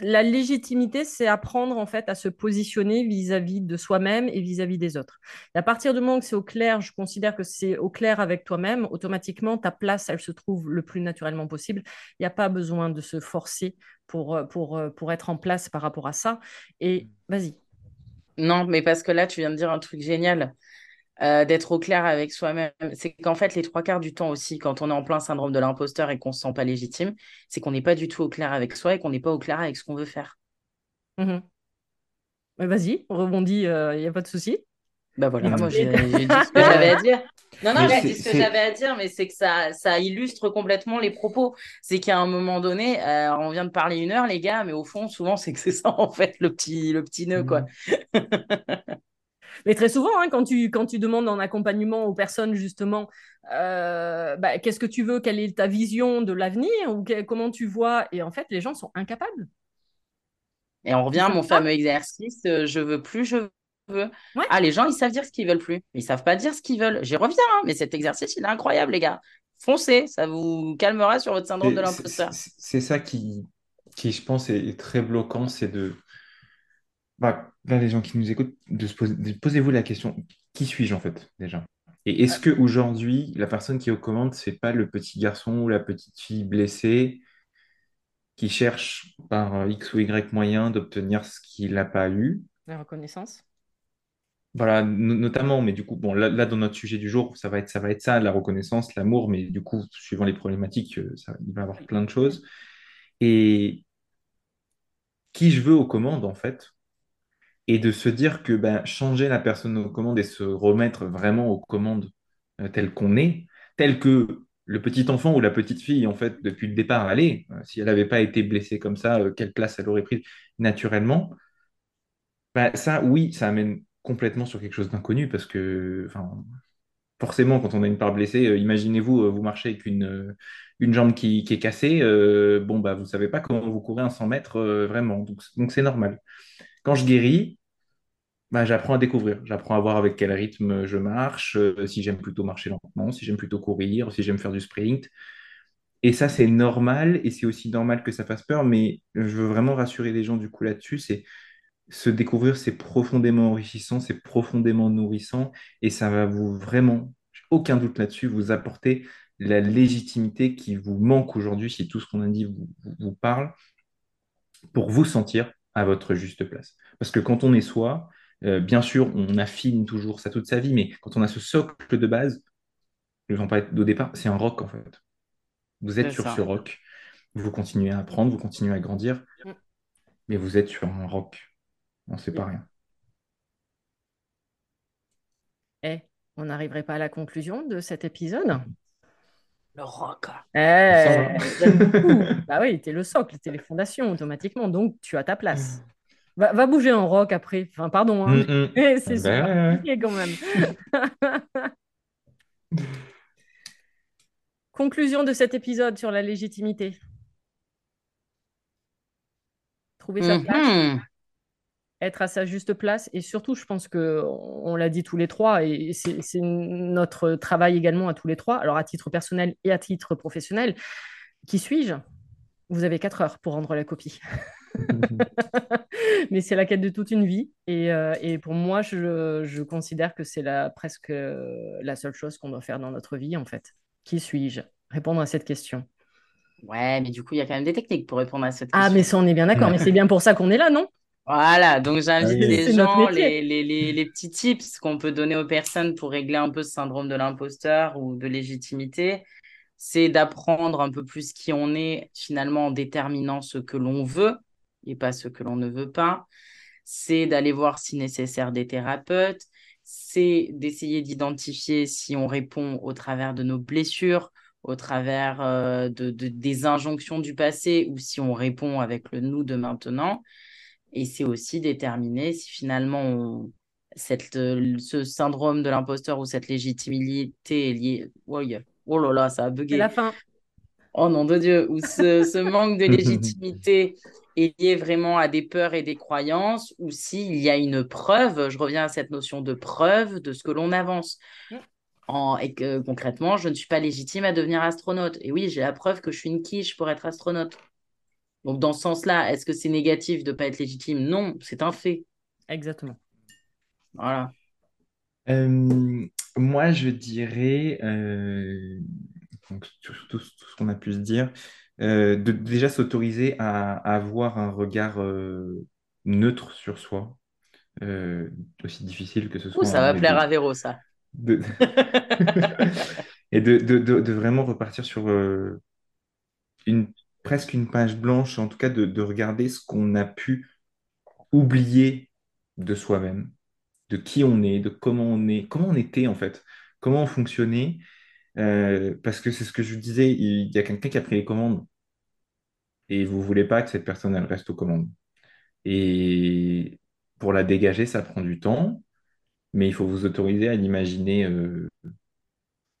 la légitimité, c'est apprendre en fait à se positionner vis-à-vis de soi-même et vis-à-vis des autres. Et à partir du moment que c'est au clair, je considère que c'est au clair avec toi-même, automatiquement, ta place, elle se trouve le plus naturellement possible. Il n'y a pas besoin de se forcer pour, euh, pour, euh, pour être en place par rapport à ça. Et vas-y. Non, mais parce que là, tu viens de dire un truc génial. Euh, d'être au clair avec soi-même. C'est qu'en fait, les trois quarts du temps aussi, quand on est en plein syndrome de l'imposteur et qu'on se sent pas légitime, c'est qu'on n'est pas du tout au clair avec soi et qu'on n'est pas au clair avec ce qu'on veut faire. Mmh vas-y, rebondis, il euh, n'y a pas de souci. Bah voilà, moi j'ai dit ce que *laughs* j'avais à dire. Non, non, j'ai dit ce que j'avais à dire, mais c'est que ça, ça illustre complètement les propos. C'est qu'à un moment donné, euh, on vient de parler une heure, les gars, mais au fond, souvent, c'est que c'est ça, en fait, le petit, le petit nœud, quoi. *laughs* Mais très souvent, hein, quand, tu, quand tu demandes en accompagnement aux personnes, justement, euh, bah, qu'est-ce que tu veux, quelle est ta vision de l'avenir, ou comment tu vois, et en fait, les gens sont incapables. Et on revient à mon fameux exercice, euh, je veux plus, je veux. Ah, les gens, ils savent dire ce qu'ils veulent plus. Ils savent pas dire ce qu'ils veulent. J'y reviens, hein, mais cet exercice, il est incroyable, les gars. Foncez, ça vous calmera sur votre syndrome de l'imposteur. C'est ça qui, qui, je pense, est, très bloquant, c'est de... Bah, là, les gens qui nous écoutent, de se poser, posez-vous la question, qui suis-je en fait, déjà? Et est-ce que aujourd'hui, la personne qui est aux commandes, c'est pas le petit garçon ou la petite fille blessée qui cherche par euh, X ou Y moyen d'obtenir ce qu'il n'a pas eu? La reconnaissance. Voilà, notamment, mais du coup, bon, là, dans notre sujet du jour, ça va être ça, va être ça la reconnaissance, l'amour, mais du coup, suivant les problématiques, euh, ça, il va y avoir plein de choses. Et qui je veux aux commandes, en fait, et de se dire que ben, changer la personne aux commandes et se remettre vraiment aux commandes euh, telles qu'on est, telles que le petit enfant ou la petite fille, en fait, depuis le départ, allait, euh, si elle n'avait pas été blessée comme ça, euh, quelle place elle aurait prise naturellement bah, Ça, oui, ça amène complètement sur quelque chose d'inconnu parce que, forcément, quand on a une part blessée, euh, imaginez-vous, vous marchez avec une, une jambe qui, est cassée, bon, bah, vous ne savez pas comment vous courez un 100 mètres vraiment, donc c'est normal. Quand je guéris, bah, j'apprends à découvrir. J'apprends à voir avec quel rythme je marche, euh, si j'aime plutôt marcher lentement, si j'aime plutôt courir, si j'aime faire du sprint. Et ça, c'est normal, et c'est aussi normal que ça fasse peur, mais je veux vraiment rassurer les gens du coup là-dessus, c'est se découvrir, c'est profondément enrichissant, c'est profondément nourrissant, et ça va vous vraiment, aucun doute là-dessus, vous apporter la légitimité qui vous manque aujourd'hui, si tout ce qu'on a dit vous, vous parle, pour vous sentir à votre juste place. Parce que quand on est soi, euh, bien sûr, on affine toujours ça toute sa vie, mais quand on a ce socle de base, je vais en parler au départ, c'est un roc en fait. Vous êtes sur ce roc, vous continuez à apprendre, vous continuez à grandir, mm. mais vous êtes sur un roc. On ne sait pas rien. Eh, on n'arriverait pas à la conclusion de cet épisode? Le roc. Eh, *laughs* bah oui, es le socle, es les fondations automatiquement, donc tu as ta place. Va, bouger en rock après. Enfin, pardon. Hein. Mm, mm. *laughs* C'est ben super *laughs* quand même. *laughs* Conclusion de cet épisode sur la légitimité. Trouver sa place, mm-hmm. être à sa juste place, et surtout, je pense que on l'a dit tous les trois, et c'est notre travail également à tous les trois, alors à titre personnel et à titre professionnel. Qui suis-je? Vous avez quatre heures pour rendre la copie. *laughs* *laughs* Mais c'est la quête de toute une vie. Et, euh, et pour moi, je, je considère que c'est la, presque euh, la seule chose qu'on doit faire dans notre vie, en fait. Qui suis-je? Répondre à cette question. Ouais, mais du coup, il y a quand même des techniques pour répondre à cette question. Ah, mais ça, on est bien d'accord. mais c'est bien pour ça qu'on est là, non? Voilà, donc j'invite les gens, les, les, les, les, petits tips qu'on peut donner aux personnes pour régler un peu ce syndrome de l'imposteur ou de légitimité, c'est d'apprendre un peu plus qui on est finalement en déterminant ce que l'on veut et pas ce que l'on ne veut pas. C'est d'aller voir si nécessaire des thérapeutes. C'est d'essayer d'identifier si on répond au travers de nos blessures, au travers euh, de, des injonctions du passé ou si on répond avec le nous de maintenant. Et c'est aussi déterminer si finalement cette, ce syndrome de l'imposteur ou cette légitimité est liée. Oh, oh là là, ça a bugué. la fin. Oh nom de Dieu, ou ce, ce manque de *laughs* légitimité est lié vraiment à des peurs et des croyances, ou s'il y a une preuve, je reviens à cette notion de preuve de ce que l'on avance. En, et que concrètement, je ne suis pas légitime à devenir astronaute. Et oui, j'ai la preuve que je suis une quiche pour être astronaute. Donc, dans ce sens-là, est-ce que c'est négatif de ne pas être légitime? Non, c'est un fait. Exactement. Voilà. Euh, moi, je dirais, euh, donc, tout, ce qu'on a pu se dire, euh, de déjà s'autoriser à, avoir un regard euh, neutre sur soi, aussi difficile que ce soit. ça va plaire à Véro, ça. *laughs* et de, de, vraiment repartir sur une, presque une page blanche, en tout cas de, regarder ce qu'on a pu oublier de soi-même, de qui on est, de comment on est, comment on était en fait, comment on fonctionnait euh, parce que c'est ce que je disais, il y a quelqu'un qui a pris les commandes et vous ne voulez pas que cette personne elle reste aux commandes. Et pour la dégager, ça prend du temps, mais il faut vous autoriser à n'imaginer euh,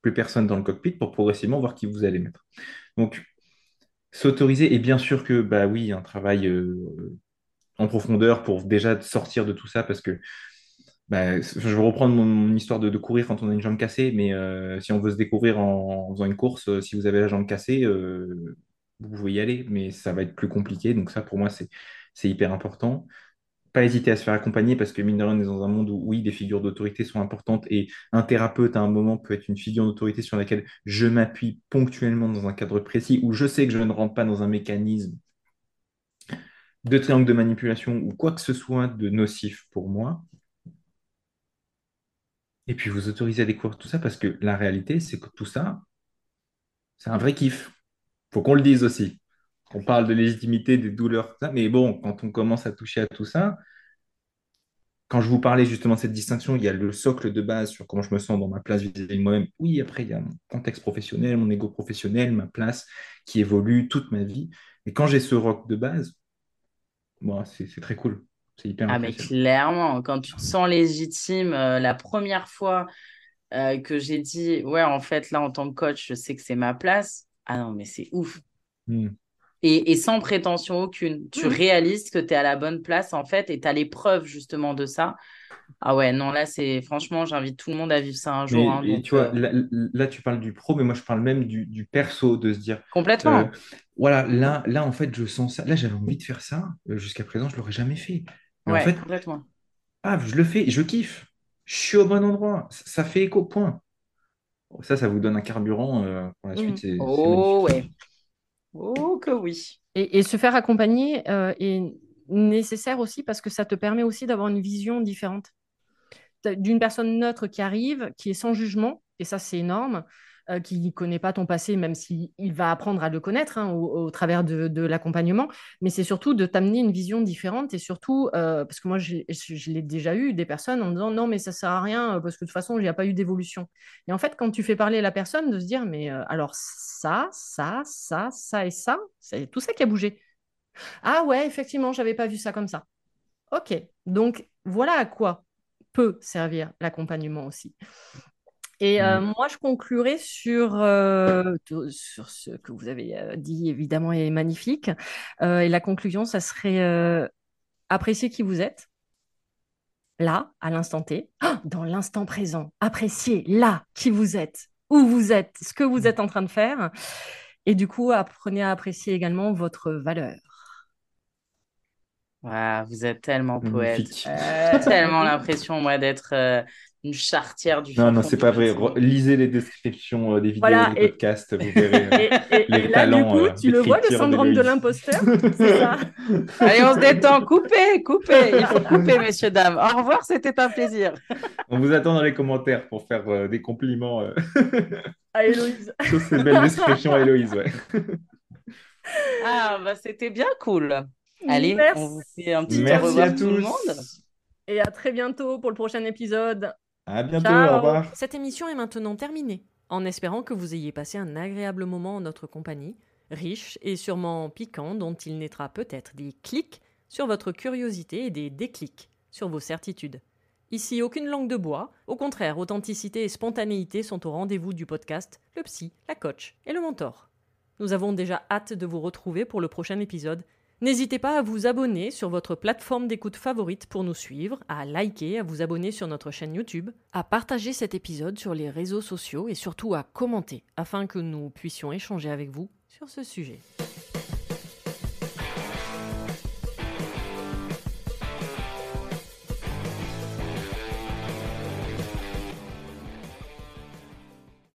plus personne dans le cockpit pour progressivement voir qui vous allez mettre. Donc, s'autoriser, et bien sûr que, bah oui, un travail euh, en profondeur pour déjà sortir de tout ça, parce que bah, je vais reprendre mon, histoire de, courir quand on a une jambe cassée, mais euh, si on veut se découvrir en, faisant une course, euh, si vous avez la jambe cassée, vous pouvez y aller, mais ça va être plus compliqué. Donc ça, pour moi, c'est hyper important pas hésiter à se faire accompagner parce que mine de rien, on est dans un monde où, oui, des figures d'autorité sont importantes et un thérapeute à un moment peut être une figure d'autorité sur laquelle je m'appuie ponctuellement dans un cadre précis où je sais que je ne rentre pas dans un mécanisme de triangle de manipulation ou quoi que ce soit de nocif pour moi. Et puis vous autorisez à découvrir tout ça parce que la réalité, c'est que tout ça, c'est un vrai kiff. Faut qu'on le dise aussi. On parle de légitimité, des douleurs, ça. Mais bon, quand on commence à toucher à tout ça, quand je vous parlais justement de cette distinction, il y a le socle de base sur comment je me sens dans ma place vis-à-vis de moi-même. Oui, après, il y a mon contexte professionnel, mon ego professionnel, ma place qui évolue toute ma vie. Mais quand j'ai ce rock de base, c'est très cool. C'est hyper Ah, mais clairement, quand tu te sens légitime, euh, la première fois euh, que j'ai dit, ouais, en fait, là, en tant que coach, je sais que c'est ma place. Ah non, mais c'est ouf. Hmm. Et, sans prétention aucune. Tu mmh. réalises que tu es à la bonne place, en fait, et tu as les preuves justement de ça. Ah ouais, non, là, c'est franchement, j'invite tout le monde à vivre ça un jour. Hein, tu vois, euh, là, tu parles du pro, mais moi, je parle même du, perso, de se dire. Complètement. Euh, voilà, là, là, en fait, je sens ça. Là, j'avais envie de faire ça. Jusqu'à présent, je ne l'aurais jamais fait. Ouais, en fait, complètement. Ah, je le fais, je kiffe. Je suis au bon endroit. Ça, fait écho, point. Ça, ça vous donne un carburant pour la suite. Mmh. oh, ouais. Oh que oui. Et, se faire accompagner euh, est nécessaire aussi parce que ça te permet aussi d'avoir une vision différente d'une personne neutre qui arrive, qui est sans jugement, et ça c'est énorme, euh, qui ne connaît pas ton passé, même s'il va apprendre à le connaître hein, au, travers de, l'accompagnement, mais c'est surtout de t'amener une vision différente et surtout, euh, parce que moi je, l'ai déjà eu, des personnes en disant non mais ça sert à rien euh, parce que de toute façon il n'y a pas eu d'évolution. Et en fait quand tu fais parler la personne, de se dire mais alors ça, ça, ça, ça et ça, c'est tout ça qui a bougé. Ah ouais, effectivement, j'avais pas vu ça comme ça. Ok, donc voilà à quoi peut servir l'accompagnement aussi. Et euh, mmh. moi, je conclurai sur, euh, sur ce que vous avez euh, dit, évidemment, est magnifique. et la conclusion, ça serait apprécier qui vous êtes, là, à l'instant T, dans l'instant présent. Apprécier là qui vous êtes, où vous êtes, ce que vous mmh. êtes en train de faire. Et du coup, apprenez à apprécier également votre valeur. vous êtes tellement poète. tellement l'impression, moi, d'être une chartière du Non, non, c'est pas vrai. Lisez les descriptions euh, des vidéos des podcasts, vous verrez *laughs* euh, les là, talents. Du coup, tu le vois, le syndrome de l'imposteur C'est ça *laughs* Allez, on se détend. Coupez, coupez. Il faut couper, messieurs, dames. Au revoir, c'était un plaisir. on vous attend dans les commentaires pour faire euh, des compliments. *laughs* à Héloïse. Sur ces belles descriptions à Héloïse, ouais. ah, bah c'était bien cool. Allez, Merci. on vous fait un petit Merci au revoir à tous. tout le monde. Et à très bientôt pour le prochain épisode. À bientôt, au revoir. Cette émission est maintenant terminée, en espérant que vous ayez passé un agréable moment en notre compagnie, riche et sûrement piquant, dont il naîtra peut-être des clics sur votre curiosité et des déclics sur vos certitudes. Ici, aucune langue de bois, au contraire, authenticité et spontanéité sont au rendez-vous du podcast Le Psy, la Coach et le Mentor. Nous avons déjà hâte de vous retrouver pour le prochain épisode N'hésitez pas à vous abonner sur votre plateforme d'écoute favorite pour nous suivre, à liker, à vous abonner sur notre chaîne YouTube, à partager cet épisode sur les réseaux sociaux et surtout à commenter afin que nous puissions échanger avec vous sur ce sujet.